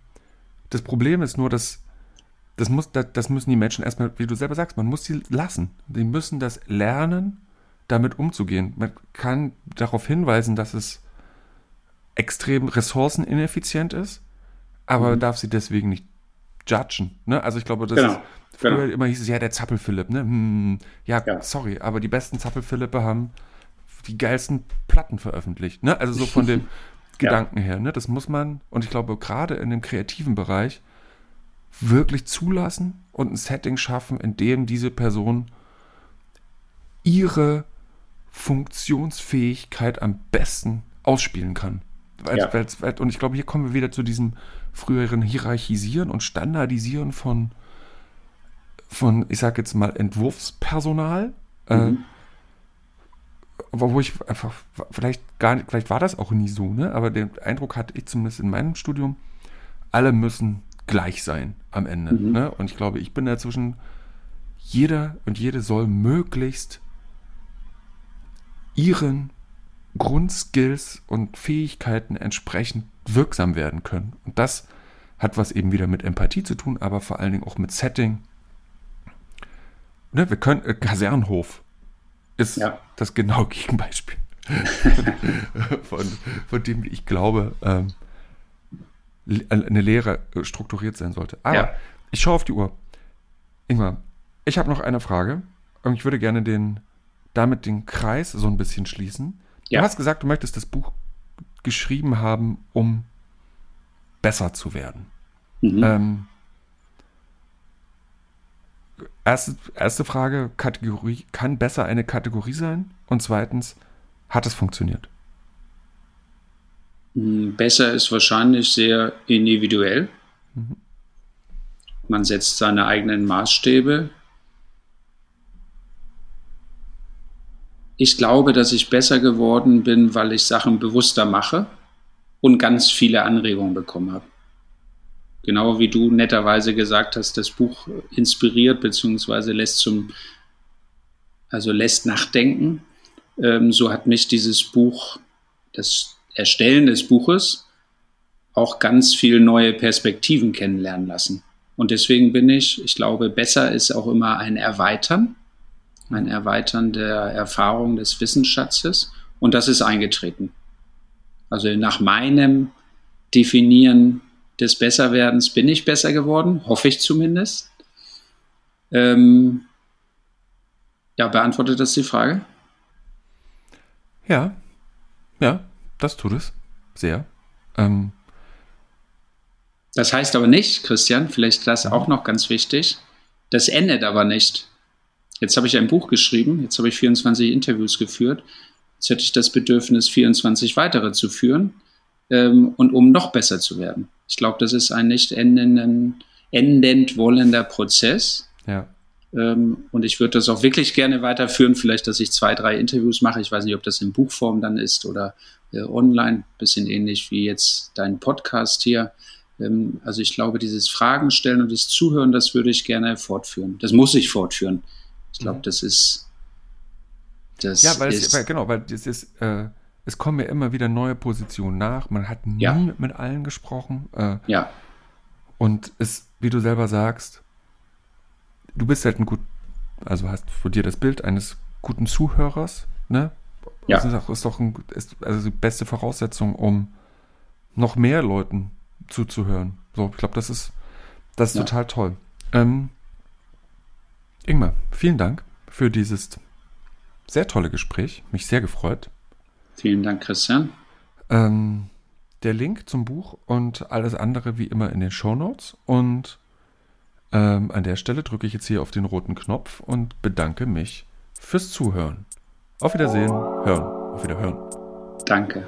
das Problem ist nur, dass das, muss, das, das müssen die Menschen erstmal, wie du selber sagst, man muss sie lassen. Die müssen das lernen, damit umzugehen. Man kann darauf hinweisen, dass es extrem ressourcenineffizient ist, aber mhm. darf sie deswegen nicht judgen. Ne? Also ich glaube, das genau. ist, früher genau. immer hieß es ja der Zappel-Philipp. Ne? Hm, ja, ja, sorry, aber die besten Zappel-Philippe haben die geilsten Platten veröffentlicht. Ne? Also so von dem, Gedanken ja. her. Ne? Das muss man, und ich glaube, gerade in dem kreativen Bereich, wirklich zulassen und ein Setting schaffen, in dem diese Person ihre Funktionsfähigkeit am besten ausspielen kann. Ja. und ich glaube, hier kommen wir wieder zu diesem früheren Hierarchisieren und Standardisieren von, von ich sage jetzt mal, Entwurfspersonal. Äh, mhm. Äh, wo ich einfach, vielleicht gar nicht, vielleicht war das auch nie so, ne? Aber den Eindruck hatte ich zumindest in meinem Studium, alle müssen gleich sein am Ende. Mhm. Ne? Und ich glaube, ich bin dazwischen, jeder und jede soll möglichst ihren Grundskills und Fähigkeiten entsprechend wirksam werden können. Und das hat was eben wieder mit Empathie zu tun, aber vor allen Dingen auch mit Setting. Ne, wir können äh, Kasernhof ist ja. das genau Gegenbeispiel von, von dem, wie ich glaube, ähm, eine Lehre äh, strukturiert sein sollte. Aber ja. ich schaue auf die Uhr. Ingmar, ich habe noch eine Frage und ich würde gerne den, damit den Kreis so ein bisschen schließen. Ja. Du hast gesagt, du möchtest das Buch geschrieben haben, um besser zu werden. Mhm. Ähm, erste, erste Frage, Kategorie, kann besser eine Kategorie sein? Und zweitens, hat es funktioniert? Hm, besser ist wahrscheinlich sehr individuell. Mhm. Man setzt seine eigenen Maßstäbe. Ich glaube, dass ich besser geworden bin, weil ich Sachen bewusster mache und ganz viele Anregungen bekommen habe. Genau wie du netterweise gesagt hast, das Buch inspiriert bzw. lässt zum, also lässt nachdenken. Ähm, so hat mich dieses Buch, das Erstellen des Buches, auch ganz viel neue Perspektiven kennenlernen lassen. Und deswegen bin ich, ich glaube, besser ist auch immer ein Erweitern, ein Erweitern der Erfahrung des Wissensschatzes. Und das ist eingetreten. Also nach meinem Definieren des Besserwerdens bin ich besser geworden, hoffe ich zumindest. Ähm, ja, beantwortet das die Frage? Ja, ja, das tut es. Sehr. Ähm. Das heißt aber nicht, Christian, vielleicht das auch noch ganz wichtig, das endet aber nicht. Jetzt habe ich ein Buch geschrieben, jetzt habe ich 24 Interviews geführt. Jetzt hätte ich das Bedürfnis, 24 weitere zu führen ähm, und um noch besser zu werden. Ich glaube, das ist ein nicht endenden, endend wollender Prozess. Ja. Ähm, und ich würde das auch wirklich gerne weiterführen. Vielleicht, dass ich zwei, drei Interviews mache. Ich weiß nicht, ob das in Buchform dann ist oder äh, online. Bisschen ähnlich wie jetzt dein Podcast hier. Ähm, also ich glaube, dieses Fragen stellen und das Zuhören, das würde ich gerne fortführen. Das muss ich fortführen. Ich glaube, mhm. das ist. Das ja, weil, ist, es, weil genau, weil es ist. Äh es kommen ja immer wieder neue Positionen nach. Man hat nie ja. mit allen gesprochen. Äh, ja. Und es, wie du selber sagst, du bist halt ein gut, also hast vor dir das Bild eines guten Zuhörers, ne? Ja. Das ist, auch, ist doch ein, ist also die beste Voraussetzung, um noch mehr Leuten zuzuhören. So, ich glaube, das ist, das ist ja. total toll. Ähm, Ingmar, vielen Dank für dieses sehr tolle Gespräch. Mich sehr gefreut. Vielen Dank, Christian. Ähm, der Link zum Buch und alles andere wie immer in den Show Notes. Und ähm, an der Stelle drücke ich jetzt hier auf den roten Knopf und bedanke mich fürs Zuhören. Auf Wiedersehen, hören, auf Wiederhören. Danke.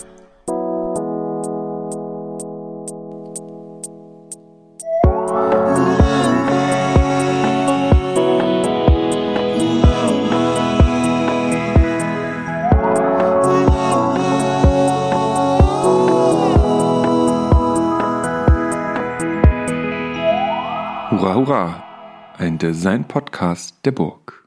Hurra, hurra! Ein Design-Podcast der Burg.